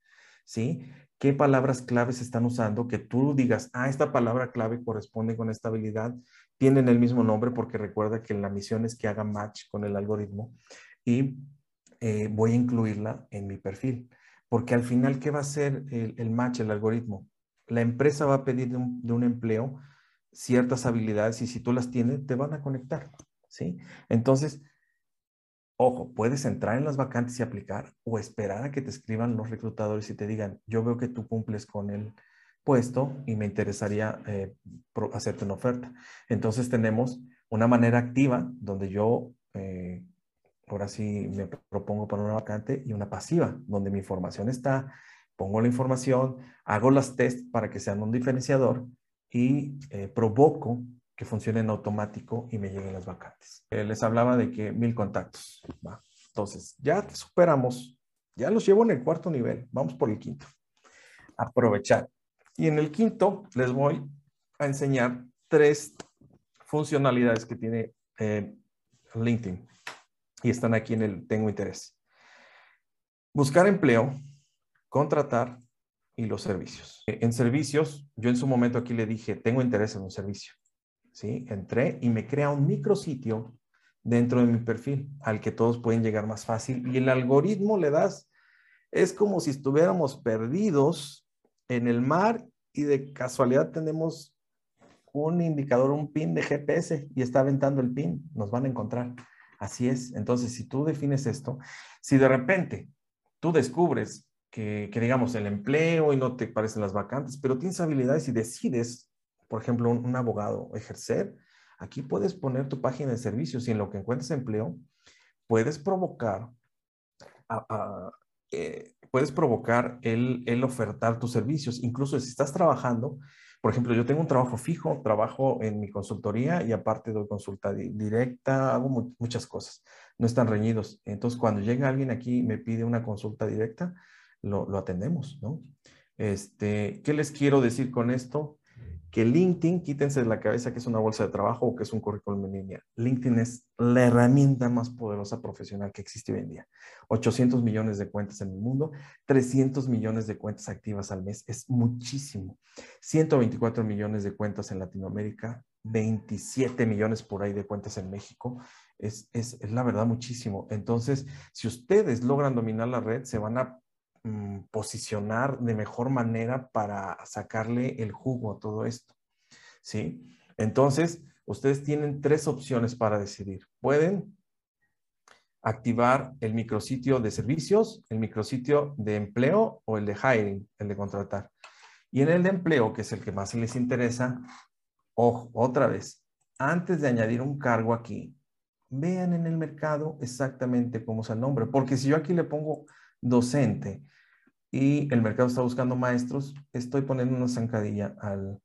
¿Sí? Qué palabras claves están usando, que tú digas, ah, esta palabra clave corresponde con esta habilidad, tienen el mismo nombre porque recuerda que la misión es que haga match con el algoritmo y eh, voy a incluirla en mi perfil. Porque al final, ¿qué va a ser el, match, el algoritmo? La empresa va a pedir de un, de un empleo ciertas habilidades y si tú las tienes, te van a conectar. ¿Sí? Entonces, Ojo, puedes entrar en las vacantes y aplicar o esperar a que te escriban los reclutadores y te digan, yo veo que tú cumples con el puesto y me interesaría eh, hacerte una oferta. Entonces tenemos una manera activa donde yo eh, ahora sí me propongo para una vacante y una pasiva, donde mi información está, pongo la información, hago las tests para que sean un diferenciador y eh, provoco que funcione en automático y me lleguen las vacantes. Eh, les hablaba de que mil contactos. Entonces, ya superamos, ya los llevo en el cuarto nivel. Vamos por el quinto. Aprovechar. Y en el quinto les voy a enseñar tres funcionalidades que tiene eh, LinkedIn. Y están aquí en el Tengo interés. Buscar empleo, contratar y los servicios. En servicios, yo en su momento aquí le dije, tengo interés en un servicio. ¿Sí? Entré y me crea un micrositio dentro de mi perfil al que todos pueden llegar más fácil y el algoritmo le das, es como si estuviéramos perdidos en el mar y de casualidad tenemos un indicador, un pin de GPS y está aventando el pin, nos van a encontrar. Así es. Entonces, si tú defines esto, si de repente tú descubres que, que digamos, el empleo y no te parecen las vacantes, pero tienes habilidades y decides por ejemplo, un, abogado ejercer, aquí puedes poner tu página de servicios y en lo que encuentres empleo, puedes provocar, eh, puedes provocar el, el, ofertar tus servicios. Incluso si estás trabajando, por ejemplo, yo tengo un trabajo fijo, trabajo en mi consultoría y aparte doy consulta directa, hago muchas cosas. No están reñidos. Entonces, cuando llega alguien aquí y me pide una consulta directa, lo, lo atendemos, ¿no? Este, ¿Qué les quiero decir con esto? Que LinkedIn, quítense de la cabeza que es una bolsa de trabajo o que es un currículum en línea. LinkedIn es la herramienta más poderosa profesional que existe hoy en día. 800 millones de cuentas en el mundo, 300 millones de cuentas activas al mes, es muchísimo. 124 millones de cuentas en Latinoamérica, 27 millones por ahí de cuentas en México. Es, es, es la verdad muchísimo. Entonces, si ustedes logran dominar la red, se van a Mm, posicionar de mejor manera para sacarle el jugo a todo esto. ¿Sí? Entonces, ustedes tienen tres opciones para decidir. Pueden activar el micrositio de servicios, el micrositio de empleo o el de hiring, el de contratar. Y en el de empleo, que es el que más les interesa, ojo, otra vez, antes de añadir un cargo aquí, vean en el mercado exactamente cómo es el nombre, porque si yo aquí le pongo docente y el mercado está buscando maestros, estoy poniendo una zancadilla al,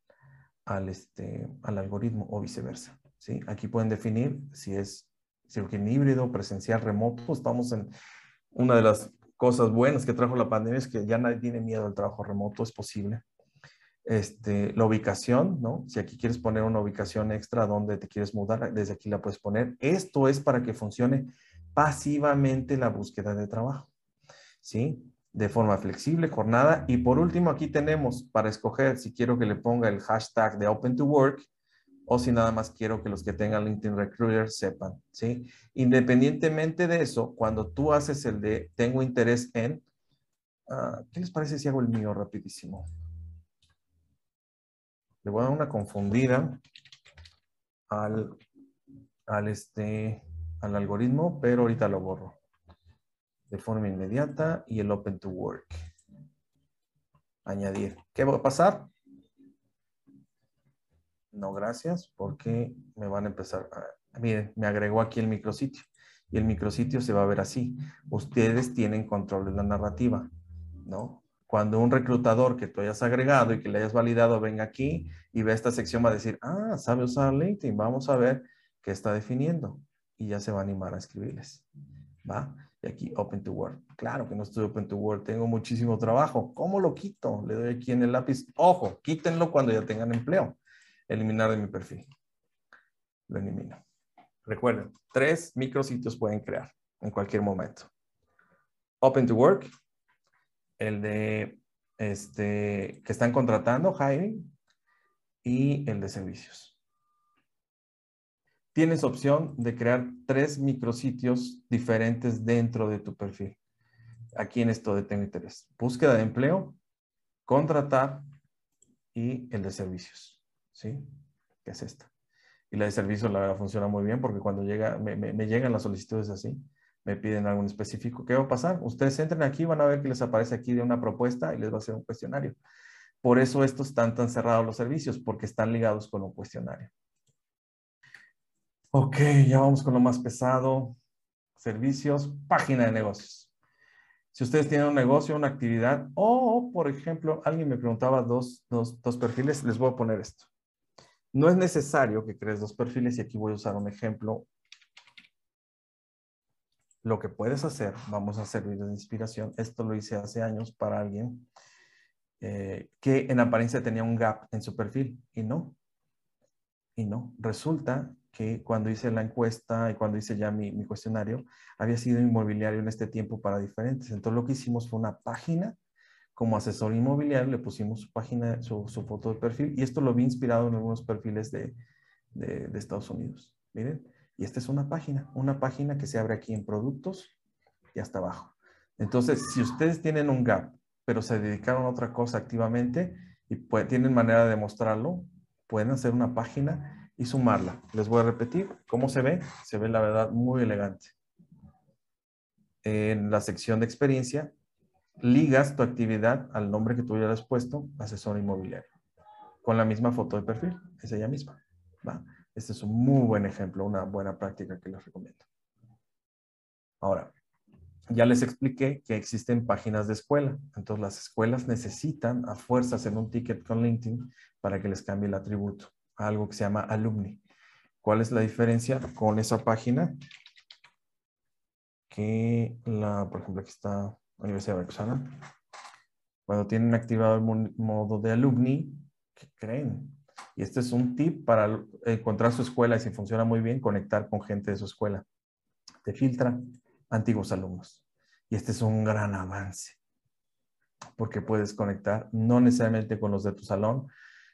al, este, al algoritmo o viceversa. ¿sí? Aquí pueden definir si es cirugía híbrido, presencial, remoto. Estamos en una de las cosas buenas que trajo la pandemia es que ya nadie tiene miedo al trabajo remoto, es posible. Este, la ubicación, ¿no? Si aquí quieres poner una ubicación extra donde te quieres mudar, desde aquí la puedes poner. Esto es para que funcione pasivamente la búsqueda de trabajo, ¿sí? De forma flexible, jornada. Y por último, aquí tenemos para escoger si quiero que le ponga el hashtag de Open to Work o si nada más quiero que los que tengan LinkedIn Recruiter sepan, ¿sí? Independientemente de eso, cuando tú haces el de tengo interés en, ah, ¿qué les parece si hago el mío rapidísimo? Le voy a dar una confundida al, al, este, al algoritmo, pero ahorita lo borro de forma inmediata y el Open to Work. Añadir. ¿Qué va a pasar? No, gracias, porque me van a empezar a... Miren, me agregó aquí el micrositio y el micrositio se va a ver así. Ustedes tienen control de la narrativa, ¿no? Cuando un reclutador que tú hayas agregado y que le hayas validado venga aquí y ve esta sección va a decir, ah, sabe usar LinkedIn, vamos a ver qué está definiendo. Y ya se va a animar a escribirles, ¿va? Y aquí, Open to Word. Claro que no estoy Open to Word, tengo muchísimo trabajo. ¿Cómo lo quito? Le doy aquí en el lápiz. Ojo, quítenlo cuando ya tengan empleo eliminar de mi perfil. Lo elimino. Recuerden, tres micrositios pueden crear en cualquier momento. Open to Work, el de este, que están contratando, hiring, y el de servicios. Tienes opción de crear tres micrositios diferentes dentro de tu perfil. Aquí en esto de Tengo Interés. Búsqueda de empleo, contratar y el de servicios. ¿sí? ¿Qué es esta? Y la de servicio la verdad funciona muy bien porque cuando llega, me, llegan las solicitudes así, me piden algo específico. ¿Qué va a pasar? Ustedes entren aquí, van a ver que les aparece aquí de una propuesta y les va a hacer un cuestionario. Por eso estos están tan cerrados los servicios, porque están ligados con un cuestionario. Ok, ya vamos con lo más pesado. Servicios, página de negocios. Si ustedes tienen un negocio, una actividad, o, por ejemplo, alguien me preguntaba dos, dos, dos perfiles, les voy a poner esto. No es necesario que crees dos perfiles y aquí voy a usar un ejemplo. Lo que puedes hacer, vamos a servir de inspiración. Esto lo hice hace años para alguien eh, que en apariencia tenía un gap en su perfil y no. Y no. Resulta que cuando hice la encuesta y cuando hice ya mi, cuestionario, había sido inmobiliario en este tiempo para diferentes. Entonces lo que hicimos fue una página como asesor inmobiliario le pusimos su página, su, foto de perfil y esto lo vi inspirado en algunos perfiles de, de, Estados Unidos. Miren, y esta es una página, una página que se abre aquí en productos y hasta abajo. Entonces, si ustedes tienen un gap, pero se dedicaron a otra cosa activamente y tienen manera de mostrarlo, pueden hacer una página y sumarla. Les voy a repetir cómo se ve. Se ve la verdad muy elegante. En la sección de experiencia ligas tu actividad al nombre que tú hubieras puesto, asesor inmobiliario, con la misma foto de perfil, es ella misma. Este es un muy buen ejemplo, una buena práctica que les recomiendo. Ahora, ya les expliqué que existen páginas de escuela. Entonces, las escuelas necesitan a fuerzas en un ticket con LinkedIn para que les cambie el atributo algo que se llama alumni. ¿Cuál es la diferencia con esa página? Que la, por ejemplo, aquí está Universidad Veracruzana, cuando tienen activado el modo de alumni, ¿qué creen? Y este es un tip para encontrar su escuela y si funciona muy bien, conectar con gente de su escuela. Te filtra antiguos alumnos. Y este es un gran avance, porque puedes conectar no necesariamente con los de tu salón.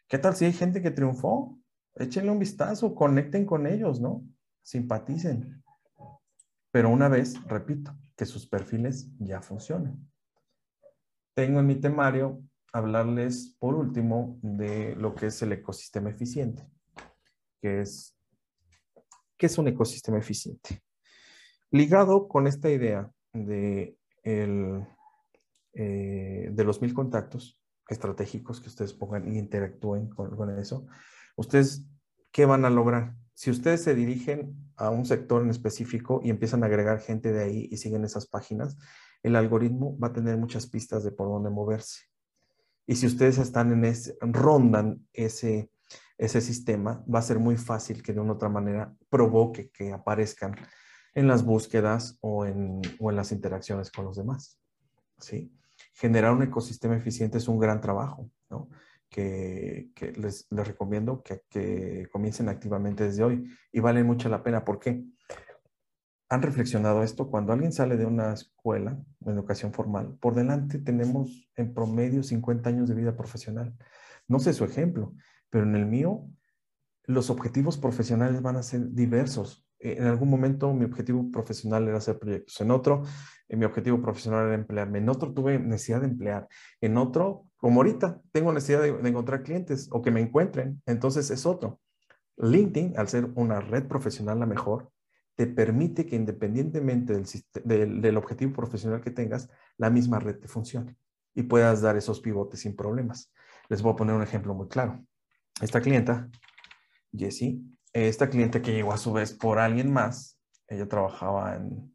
¿Qué tal si hay gente que triunfó? Échenle un vistazo, conecten con ellos, ¿no? Simpaticen. Pero una vez, repito, que sus perfiles ya funcionen. Tengo en mi temario hablarles por último de lo que es el ecosistema eficiente, que es, ¿qué es un ecosistema eficiente? Ligado con esta idea eh, de los mil contactos estratégicos que ustedes pongan y interactúen con, con eso, ustedes, ¿qué van a lograr? si ustedes se dirigen a un sector en específico y empiezan a agregar gente de ahí y siguen esas páginas, el algoritmo va a tener muchas pistas de por dónde moverse. Y si ustedes están en ese, rondan ese, ese sistema, va a ser muy fácil que de una otra manera provoque que aparezcan en las búsquedas o en, o en las interacciones con los demás. ¿sí? Generar un ecosistema eficiente es un gran trabajo, ¿no? que, les, les, recomiendo que, que, comiencen activamente desde hoy y vale mucho la pena. ¿Por qué? ¿Han reflexionado esto? Cuando alguien sale de una escuela de educación formal, por delante tenemos en promedio 50 años de vida profesional. No sé su ejemplo, pero en el mío los objetivos profesionales van a ser diversos. En algún momento mi objetivo profesional era hacer proyectos, en otro mi objetivo profesional era emplearme, en otro tuve necesidad de emplear, en otro, como ahorita, tengo necesidad de, de encontrar clientes o que me encuentren, entonces es otro. LinkedIn, al ser una red profesional la mejor, te permite que independientemente del, del, objetivo profesional que tengas, la misma red te funcione y puedas dar esos pivotes sin problemas. Les voy a poner un ejemplo muy claro. Esta clienta, Jessie, esta cliente que llegó a su vez por alguien más, ella trabajaba en,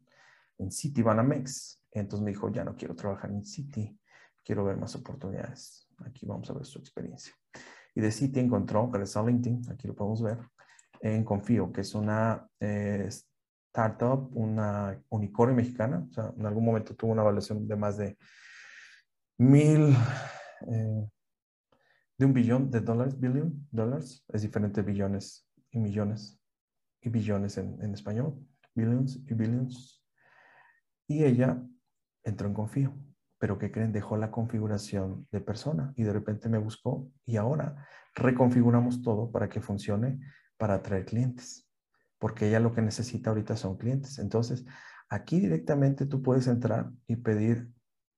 en City Banamex. Entonces me dijo, ya no quiero trabajar en City, quiero ver más oportunidades. Aquí vamos a ver su experiencia. Y de City encontró, gracias a LinkedIn, aquí lo podemos ver, en Confío, que es una eh, startup, una unicornio mexicana. O sea, en algún momento tuvo una evaluación de más de mil, eh, de un billón de dólares, billion dólares. Es diferente billones y millones y billones en, en español. Billions y billions. Y ella entró en Confío. Pero ¿qué creen? Dejó la configuración de persona y de repente me buscó y ahora reconfiguramos todo para que funcione para atraer clientes porque ella lo que necesita ahorita son clientes. Entonces, aquí directamente tú puedes entrar y pedir,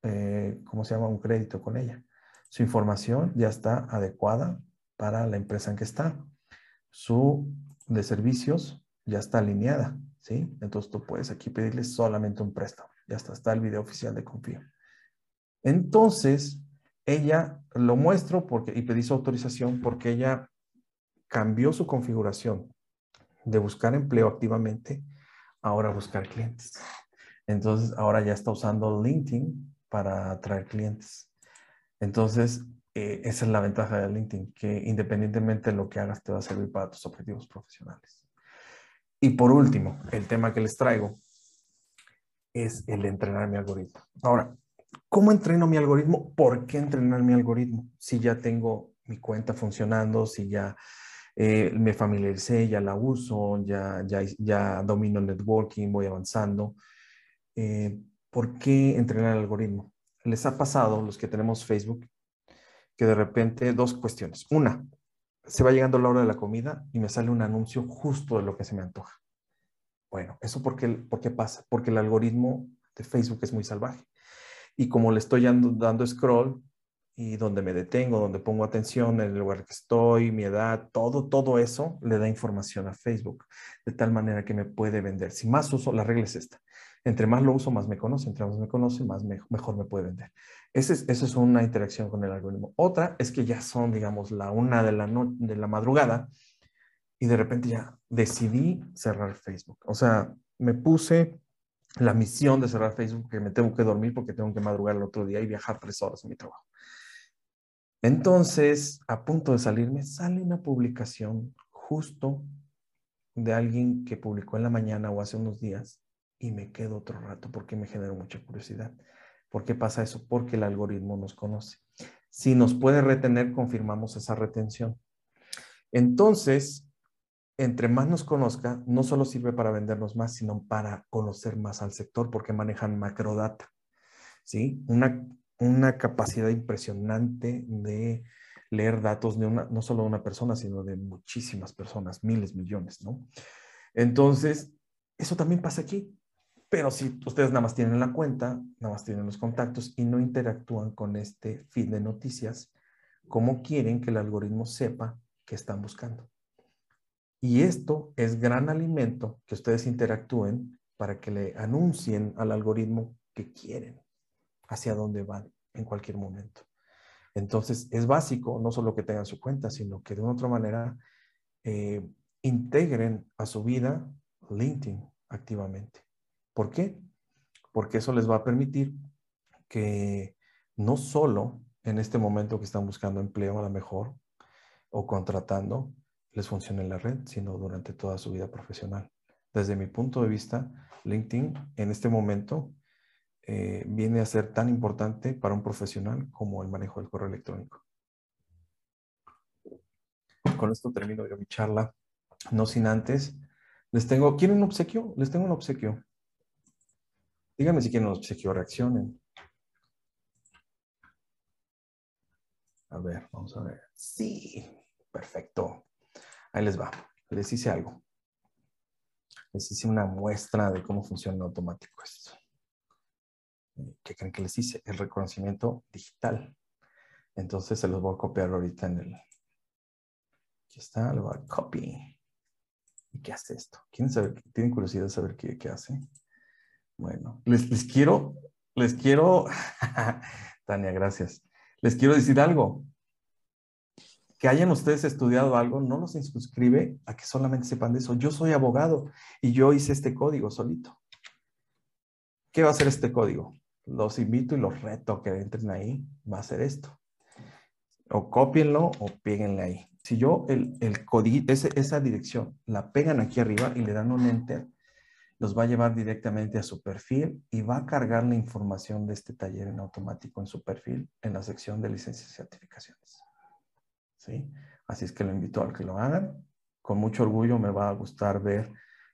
eh, ¿cómo se llama? Un crédito con ella. Su información ya está adecuada para la empresa en que está. Su de servicios ya está alineada, ¿sí? Entonces tú puedes aquí pedirle solamente un préstamo. Ya está, está el video oficial de Confío. Entonces, ella lo muestro porque, y pedí su autorización porque ella cambió su configuración de buscar empleo activamente, ahora buscar clientes. Entonces, ahora ya está usando LinkedIn para atraer clientes. Entonces, eh, esa es la ventaja de LinkedIn, que independientemente de lo que hagas, te va a servir para tus objetivos profesionales. Y por último, el tema que les traigo es el entrenar mi algoritmo. Ahora, ¿cómo entreno mi algoritmo? ¿Por qué entrenar mi algoritmo? Si ya tengo mi cuenta funcionando, si ya eh, me familiaricé, ya la uso, ya, ya, ya domino el networking, voy avanzando. Eh, ¿Por qué entrenar el algoritmo? Les ha pasado, los que tenemos Facebook, que de repente dos cuestiones. Una, se va llegando la hora de la comida y me sale un anuncio justo de lo que se me antoja. Bueno, ¿eso por qué, pasa? Porque el algoritmo de Facebook es muy salvaje. Y como le estoy dando, dando scroll, y donde me detengo, donde pongo atención, en el lugar que estoy, mi edad, todo, todo eso le da información a Facebook, de tal manera que me puede vender. Si más uso, la regla es esta. Entre más lo uso, más me conoce. Entre más me conoce, más mejor me puede vender. Esa es, es una interacción con el algoritmo. Otra es que ya son, digamos, la una de la, de la madrugada y de repente ya decidí cerrar Facebook. O sea, me puse la misión de cerrar Facebook que me tengo que dormir porque tengo que madrugar el otro día y viajar tres horas en mi trabajo. Entonces, a punto de salirme, sale una publicación justo de alguien que publicó en la mañana o hace unos días y me quedo otro rato porque me generó mucha curiosidad. ¿Por qué pasa eso? Porque el algoritmo nos conoce. Si nos puede retener, confirmamos esa retención. Entonces, entre más nos conozca, no solo sirve para vendernos más, sino para conocer más al sector porque manejan macrodata. ¿Sí? Una una capacidad impresionante de leer datos de una, no solo de una persona, sino de muchísimas personas, miles, millones, ¿no? Entonces, eso también pasa aquí. Pero si ustedes nada más tienen la cuenta, nada más tienen los contactos y no interactúan con este feed de noticias, ¿cómo quieren que el algoritmo sepa qué están buscando? Y esto es gran alimento que ustedes interactúen para que le anuncien al algoritmo que quieren hacia dónde van en cualquier momento. Entonces, es básico no solo que tengan su cuenta, sino que de una otra manera eh, integren a su vida LinkedIn activamente. ¿Por qué? Porque eso les va a permitir que no solo en este momento que están buscando empleo a lo mejor, o contratando les funcione la red, sino durante toda su vida profesional. Desde mi punto de vista, LinkedIn en este momento eh, viene a ser tan importante para un profesional como el manejo del correo electrónico. Con esto termino yo mi charla, no sin antes. Les tengo, ¿quieren un obsequio? Les tengo un obsequio. Díganme si quieren obsequio, reaccionen. A ver, vamos a ver. Sí, perfecto. Ahí les va. Les hice algo. Les hice una muestra de cómo funciona automático esto. ¿Qué creen que les hice? El reconocimiento digital. Entonces se los voy a copiar ahorita en el... Aquí está, lo voy a copy. ¿Y qué hace esto? ¿Quieren saber? ¿Tienen curiosidad de saber qué, qué hace? Bueno, les, quiero, les quiero, [LAUGHS] Tania, gracias. Les quiero decir algo. Que hayan ustedes estudiado algo no los inscribe a que solamente sepan de eso. Yo soy abogado y yo hice este código solito. ¿Qué va a hacer este código? Los invito y los reto que entren ahí. Va a hacer esto. O cópienlo o péguenle ahí. Si yo el, el código, esa dirección, la pegan aquí arriba y le dan un enter, los va a llevar directamente a su perfil y va a cargar la información de este taller en automático en su perfil en la sección de licencias y certificaciones. ¿Sí? Así es que lo invito a que lo hagan. Con mucho orgullo me va a gustar ver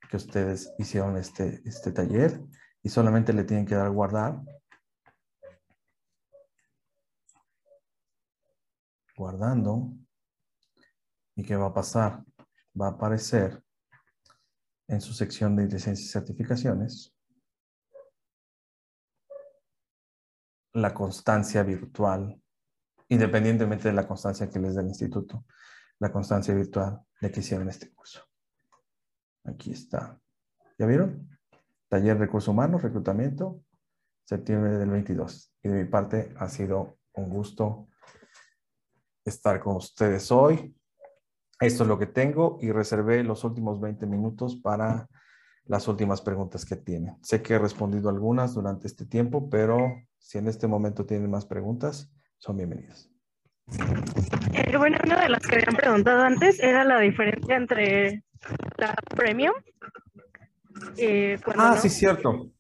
que ustedes hicieron este, este taller y solamente le tienen que dar guardar. Guardando. ¿Y qué va a pasar? Va a aparecer en su sección de licencias y certificaciones, la constancia virtual, independientemente de la constancia que les dé el instituto, la constancia virtual de que hicieron este curso. Aquí está. ¿Ya vieron? Taller Recursos Humanos, Reclutamiento, septiembre del 22. Y de mi parte ha sido un gusto estar con ustedes hoy. Esto es lo que tengo y reservé los últimos 20 minutos para las últimas preguntas que tienen. Sé que he respondido algunas durante este tiempo, pero si en este momento tienen más preguntas, son bienvenidas. Eh, bueno, una de las que habían preguntado antes era la diferencia entre la premium. Eh, ah, sí, cierto.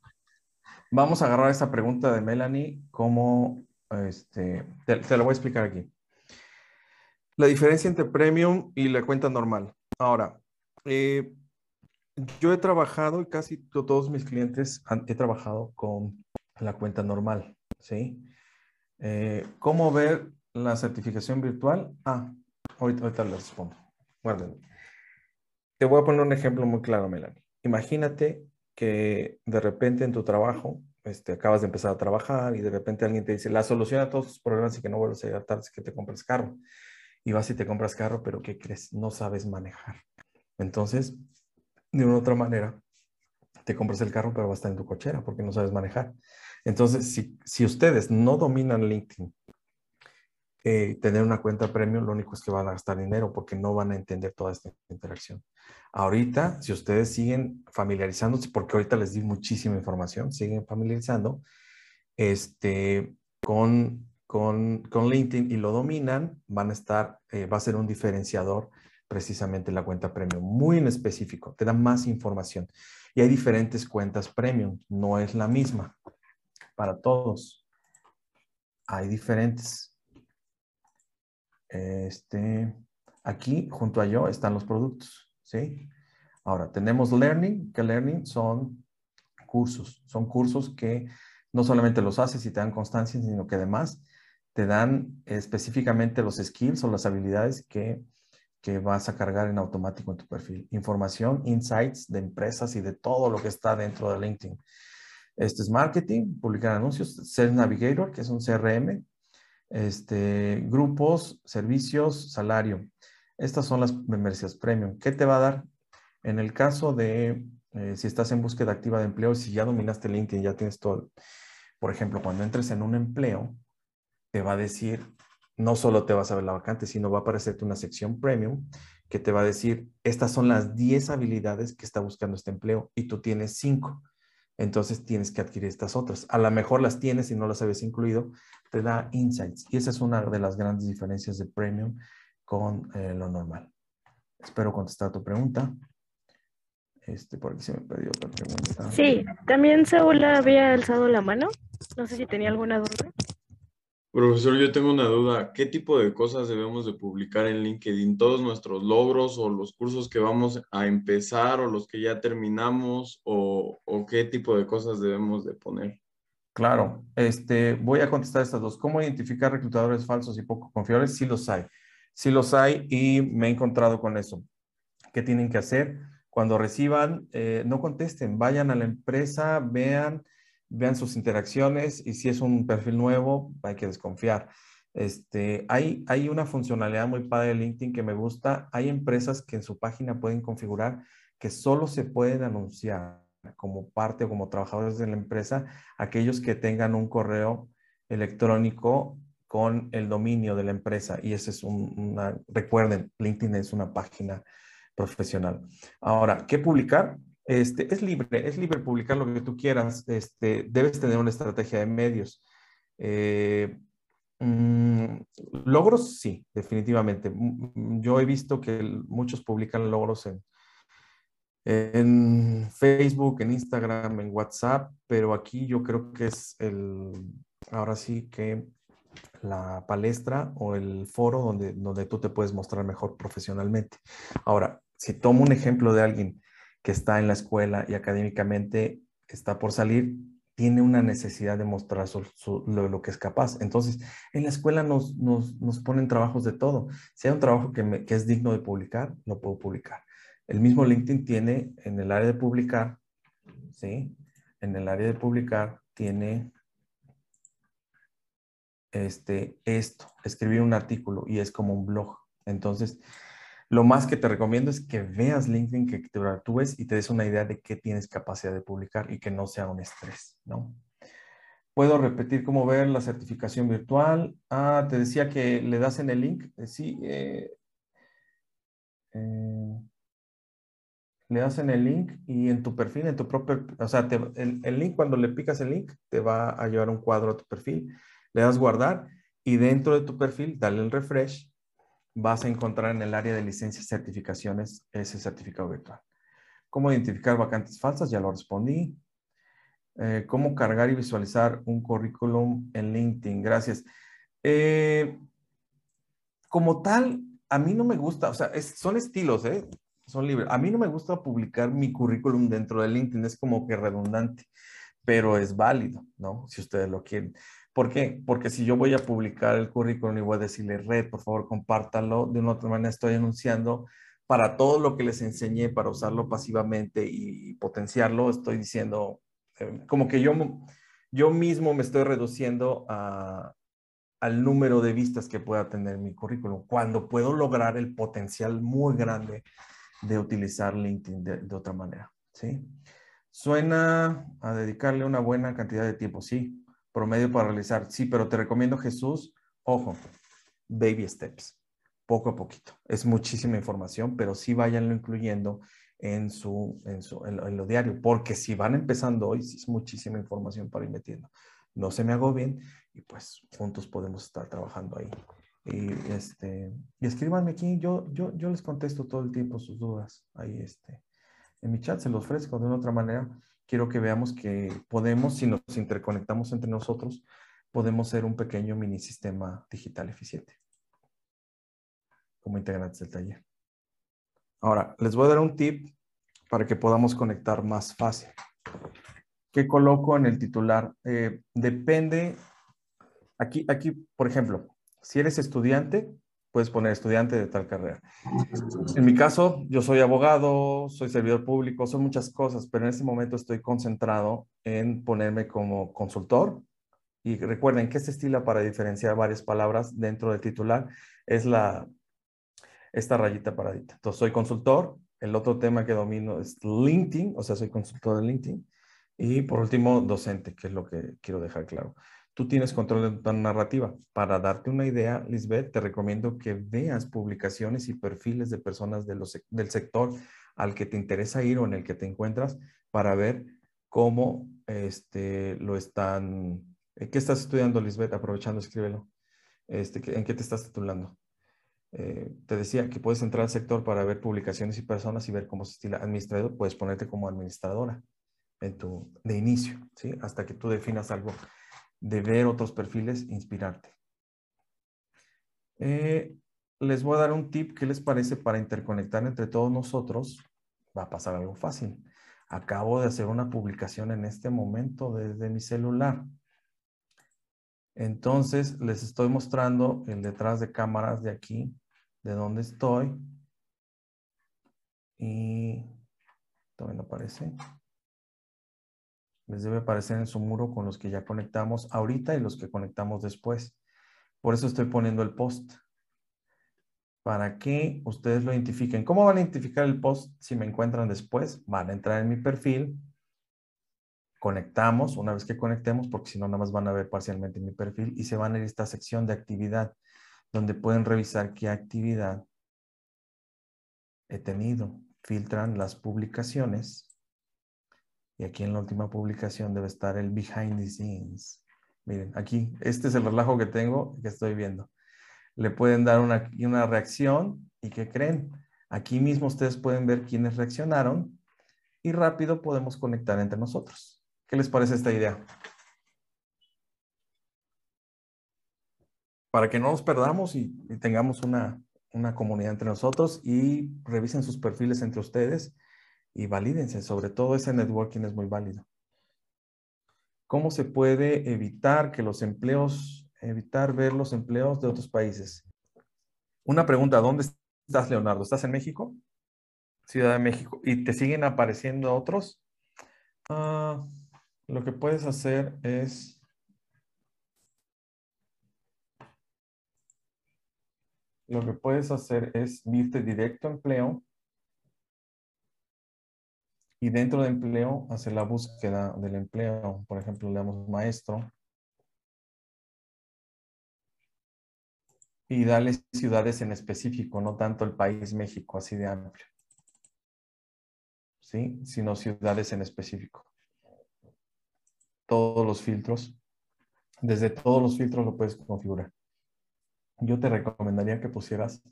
Vamos a agarrar esta pregunta de Melanie como, este, te, te lo voy a explicar aquí. La diferencia entre premium y la cuenta normal. Ahora, eh, yo he trabajado y casi todos mis clientes han, he trabajado con la cuenta normal, ¿sí? Eh, ¿Cómo ver la certificación virtual? Ah, ahorita, ahorita les respondo. Guarden. Te voy a poner un ejemplo muy claro, Melanie. Imagínate que de repente en tu trabajo, este, acabas de empezar a trabajar y de repente alguien te dice, la solución a todos tus problemas y que no vuelvas a llegar tarde es que te compres carro y vas y te compras carro, pero ¿qué crees? No sabes manejar. Entonces, de una u otra manera, te compras el carro, pero va a estar en tu cochera porque no sabes manejar. Entonces, si, si ustedes no dominan LinkedIn, eh, tener una cuenta premium, lo único es que van a gastar dinero porque no van a entender toda esta interacción. Ahorita, si ustedes siguen familiarizándose, porque ahorita les di muchísima información, siguen familiarizando este, con con, LinkedIn y lo dominan, van a estar, eh, va a ser un diferenciador precisamente la cuenta premium, muy en específico, te da más información. Y hay diferentes cuentas premium, no es la misma para todos. Hay diferentes. Este, aquí junto a yo están los productos, ¿sí? Ahora, tenemos Learning, que Learning son cursos, son cursos que no solamente los haces y te dan constancia, sino que además te dan específicamente los skills o las habilidades que, que vas a cargar en automático en tu perfil. Información, insights de empresas y de todo lo que está dentro de LinkedIn. Este es marketing, publicar anuncios, Sales Navigator, que es un CRM, este, grupos, servicios, salario. Estas son las membresías premium. ¿Qué te va a dar? En el caso de eh, si estás en búsqueda activa de empleo, si ya dominaste LinkedIn, ya tienes todo. Por ejemplo, cuando entres en un empleo, te va a decir, no solo te vas a ver la vacante, sino va a aparecerte una sección premium que te va a decir, estas son las 10 habilidades que está buscando este empleo y tú tienes 5. Entonces tienes que adquirir estas otras. A lo mejor las tienes y no las habías incluido, te da insights. Y esa es una de las grandes diferencias de premium con eh, lo normal. Espero contestar tu pregunta. Este, por aquí se me perdió otra pregunta. Sí, también Saúl había alzado la mano. No sé si tenía alguna duda. Profesor, yo tengo una duda. ¿Qué tipo de cosas debemos de publicar en LinkedIn? ¿Todos nuestros logros o los cursos que vamos a empezar o los que ya terminamos o, qué tipo de cosas debemos de poner? Claro, este, voy a contestar estas dos. ¿Cómo identificar reclutadores falsos y poco confiables? Sí los hay. Sí los hay y me he encontrado con eso. ¿Qué tienen que hacer? Cuando reciban, eh, no contesten, vayan a la empresa, vean, vean sus interacciones y si es un perfil nuevo, hay que desconfiar. Este, hay, hay una funcionalidad muy padre de LinkedIn que me gusta. Hay empresas que en su página pueden configurar que solo se pueden anunciar como parte o como trabajadores de la empresa aquellos que tengan un correo electrónico con el dominio de la empresa. Y ese es un, una, recuerden, LinkedIn es una página profesional. Ahora, ¿qué publicar? Este, es libre, es libre publicar lo que tú quieras. Este, debes tener una estrategia de medios. Eh, mm, logros, sí, definitivamente. Yo he visto que muchos publican logros en, en Facebook, en Instagram, en WhatsApp, pero aquí yo creo que es el, ahora sí que la palestra o el foro donde, donde tú te puedes mostrar mejor profesionalmente. Ahora, si tomo un ejemplo de alguien que está en la escuela y académicamente está por salir, tiene una necesidad de mostrar lo, que es capaz. Entonces, en la escuela nos, nos, ponen trabajos de todo. Si hay un trabajo que, que es digno de publicar, lo puedo publicar. El mismo LinkedIn tiene en el área de publicar, ¿sí? En el área de publicar tiene este, esto, escribir un artículo y es como un blog. Entonces, lo más que te recomiendo es que veas LinkedIn, que te actúes y te des una idea de qué tienes capacidad de publicar y que no sea un estrés, ¿no? Puedo repetir cómo ver la certificación virtual. Ah, te decía que le das en el link. Eh, sí, eh, eh, le das en el link y en tu perfil, en tu propio, o sea, el, el, link, cuando le picas el link, te va a llevar un cuadro a tu perfil. Le das guardar y dentro de tu perfil, dale el refresh vas a encontrar en el área de licencias certificaciones ese certificado virtual. ¿Cómo identificar vacantes falsas? Ya lo respondí. Eh, ¿Cómo cargar y visualizar un currículum en LinkedIn? Gracias. Eh, como tal, a mí no me gusta, o sea, son estilos, ¿eh? Son libres. A mí no me gusta publicar mi currículum dentro de LinkedIn, es como que redundante, pero es válido, ¿no? Si ustedes lo quieren. ¿Por qué? Porque si yo voy a publicar el currículum y voy a decirle, red, por favor, compártalo, de una otra manera estoy anunciando para todo lo que les enseñé, para usarlo pasivamente y potenciarlo, estoy diciendo, eh, como que yo, yo mismo me estoy reduciendo al número de vistas que pueda tener mi currículum, cuando puedo lograr el potencial muy grande de utilizar LinkedIn de, de otra manera, ¿sí? Suena a dedicarle una buena cantidad de tiempo, sí, promedio para realizar. Sí, pero te recomiendo Jesús, ojo, baby steps, poco a poquito. Es muchísima información, pero sí váyanlo incluyendo en su, en, su, en, lo, diario, porque si van empezando hoy, sí es muchísima información para ir metiendo. No se me hago bien y pues juntos podemos estar trabajando ahí. Y, este, y escríbanme aquí, yo, yo, yo les contesto todo el tiempo sus dudas. Ahí este, en mi chat se los ofrezco de una otra manera quiero que veamos que podemos, si nos interconectamos entre nosotros, podemos ser un pequeño mini sistema digital eficiente como integrantes del taller. Ahora, les voy a dar un tip para que podamos conectar más fácil. ¿Qué coloco en el titular? Eh, depende, aquí, aquí, por ejemplo, si eres estudiante, puedes poner estudiante de tal carrera. En mi caso, yo soy abogado, soy servidor público, son muchas cosas, pero en este momento estoy concentrado en ponerme como consultor. Y recuerden que este estilo para diferenciar varias palabras dentro del titular es la, esta rayita paradita. Entonces, soy consultor. El otro tema que domino es LinkedIn, o sea, soy consultor de LinkedIn. Y por último, docente, que es lo que quiero dejar claro tú tienes control de tu narrativa. Para darte una idea, Lisbeth, te recomiendo que veas publicaciones y perfiles de personas del sector al que te interesa ir o en el que te encuentras para ver cómo este, lo están... ¿Qué estás estudiando, Lisbeth? Aprovechando, escríbelo. Este, ¿En qué te estás titulando? eh, te decía que puedes entrar al sector para ver publicaciones y personas y ver cómo se estila administrador, puedes ponerte como administradora en tu, de inicio, ¿sí? Hasta que tú definas algo de ver otros perfiles, inspirarte. Eh, les voy a dar un tip, ¿qué les parece para interconectar entre todos nosotros? Va a pasar algo fácil. Acabo de hacer una publicación en este momento desde mi celular. Entonces, les estoy mostrando el detrás de cámaras de aquí, de donde estoy. Y no aparece. Les debe aparecer en su muro con los que ya conectamos ahorita y los que conectamos después. Por eso estoy poniendo el post. Para que ustedes lo identifiquen. ¿Cómo van a identificar el post si me encuentran después? Van a entrar en mi perfil, conectamos, una vez que conectemos, porque si no, nada más van a ver parcialmente mi perfil y se van a ir a esta sección de actividad, donde pueden revisar qué actividad he tenido. Filtran las publicaciones y aquí en la última publicación debe estar el behind the scenes. Miren, aquí, este es el relajo que tengo, que estoy viendo. Le pueden dar una, una reacción y ¿qué creen? Aquí mismo ustedes pueden ver quiénes reaccionaron y rápido podemos conectar entre nosotros. ¿Qué les parece esta idea? Para que no nos perdamos y, tengamos una, una, comunidad entre nosotros y revisen sus perfiles entre ustedes y valídense. Sobre todo ese networking es muy válido. ¿Cómo se puede evitar que los empleos, evitar ver los empleos de otros países? Una pregunta, ¿dónde estás, Leonardo? ¿Estás en México? Ciudad de México. ¿Y te siguen apareciendo otros? Ah lo que puedes hacer es lo que puedes hacer es irte directo a empleo y dentro de empleo hacer la búsqueda del empleo. Por ejemplo, le damos maestro y darle ciudades en específico, no tanto el país México, así de amplio. ¿Sí? Sino ciudades en específico todos los filtros. Desde todos los filtros lo puedes configurar. Yo te recomendaría que pusieras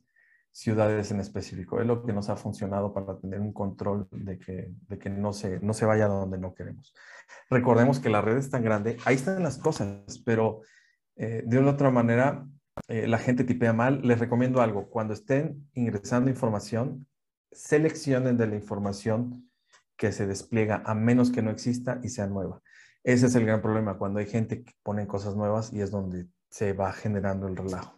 ciudades en específico. Es lo que nos ha funcionado para tener un control de que, de que no, se, no se vaya donde no queremos. Recordemos que la red es tan grande, ahí están las cosas, pero eh, de una otra manera eh, la gente tipea mal. Les recomiendo algo. Cuando estén ingresando información, seleccionen de la información que se despliega a menos que no exista y sea nueva. Ese es el gran problema, cuando hay gente que pone cosas nuevas y es donde se va generando el relajo.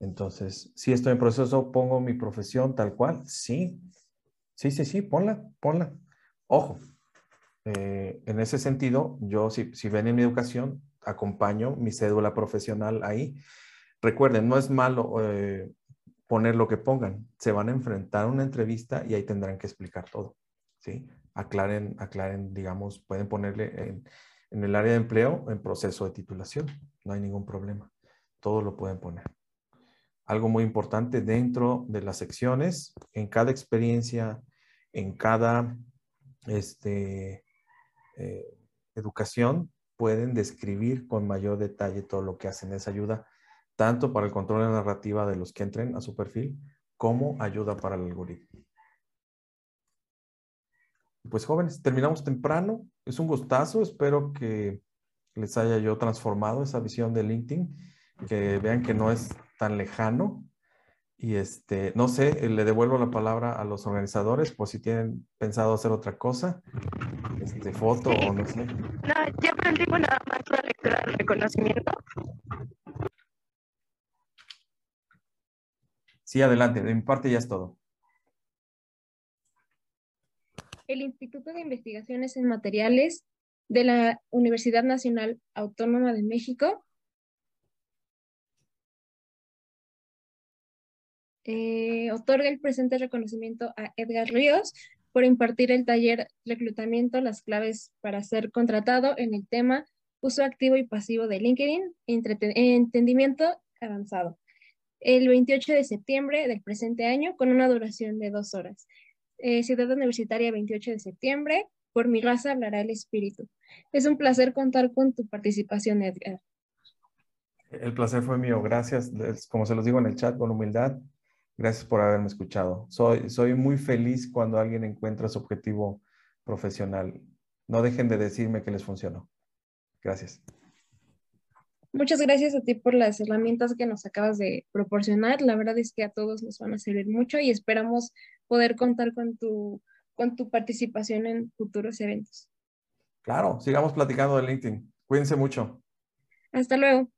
Entonces, si estoy en proceso, pongo mi profesión tal cual. Sí, sí, sí, sí, ponla, ponla. Ojo, eh, en ese sentido, yo si, si ven en mi educación, acompaño mi cédula profesional ahí. Recuerden, no es malo eh, poner lo que pongan. Se van a enfrentar a una entrevista y ahí tendrán que explicar todo. ¿sí? aclaren, aclaren, digamos, pueden ponerle en, en el área de empleo en proceso de titulación. No hay ningún problema. Todo lo pueden poner. Algo muy importante dentro de las secciones, en cada experiencia, en cada este, eh, educación, pueden describir con mayor detalle todo lo que hacen. Es ayuda tanto para el control de la narrativa de los que entren a su perfil, como ayuda para el algoritmo pues jóvenes, terminamos temprano. Es un gustazo. Espero que les haya yo transformado esa visión de LinkedIn, que vean que no es tan lejano. Y este, no sé, le devuelvo la palabra a los organizadores por si tienen pensado hacer otra cosa, este, foto o no sé. No, ya aprendimos nada más la lectura del reconocimiento. Sí, adelante, de mi parte ya es todo. el Instituto de Investigaciones en Materiales de la Universidad Nacional Autónoma de México eh, otorga el presente reconocimiento a Edgar Ríos por impartir el taller Reclutamiento, las claves para ser contratado en el tema uso activo y pasivo de LinkedIn, entendimiento avanzado, el 28 de septiembre del presente año con una duración de dos horas. Eh, Ciudad Universitaria 28 de septiembre. Por mi raza hablará el espíritu. Es un placer contar con tu participación, Edgar. El placer fue mío. Gracias. Como se los digo en el chat, con humildad, gracias por haberme escuchado. Soy, soy muy feliz cuando alguien encuentra su objetivo profesional. No dejen de decirme que les funcionó. Gracias. Muchas gracias a ti por las herramientas que nos acabas de proporcionar. La verdad es que a todos nos van a servir mucho y esperamos poder contar con tu, con tu participación en futuros eventos. Claro, sigamos platicando de LinkedIn. Cuídense mucho. Hasta luego.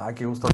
Ah, qué gusto.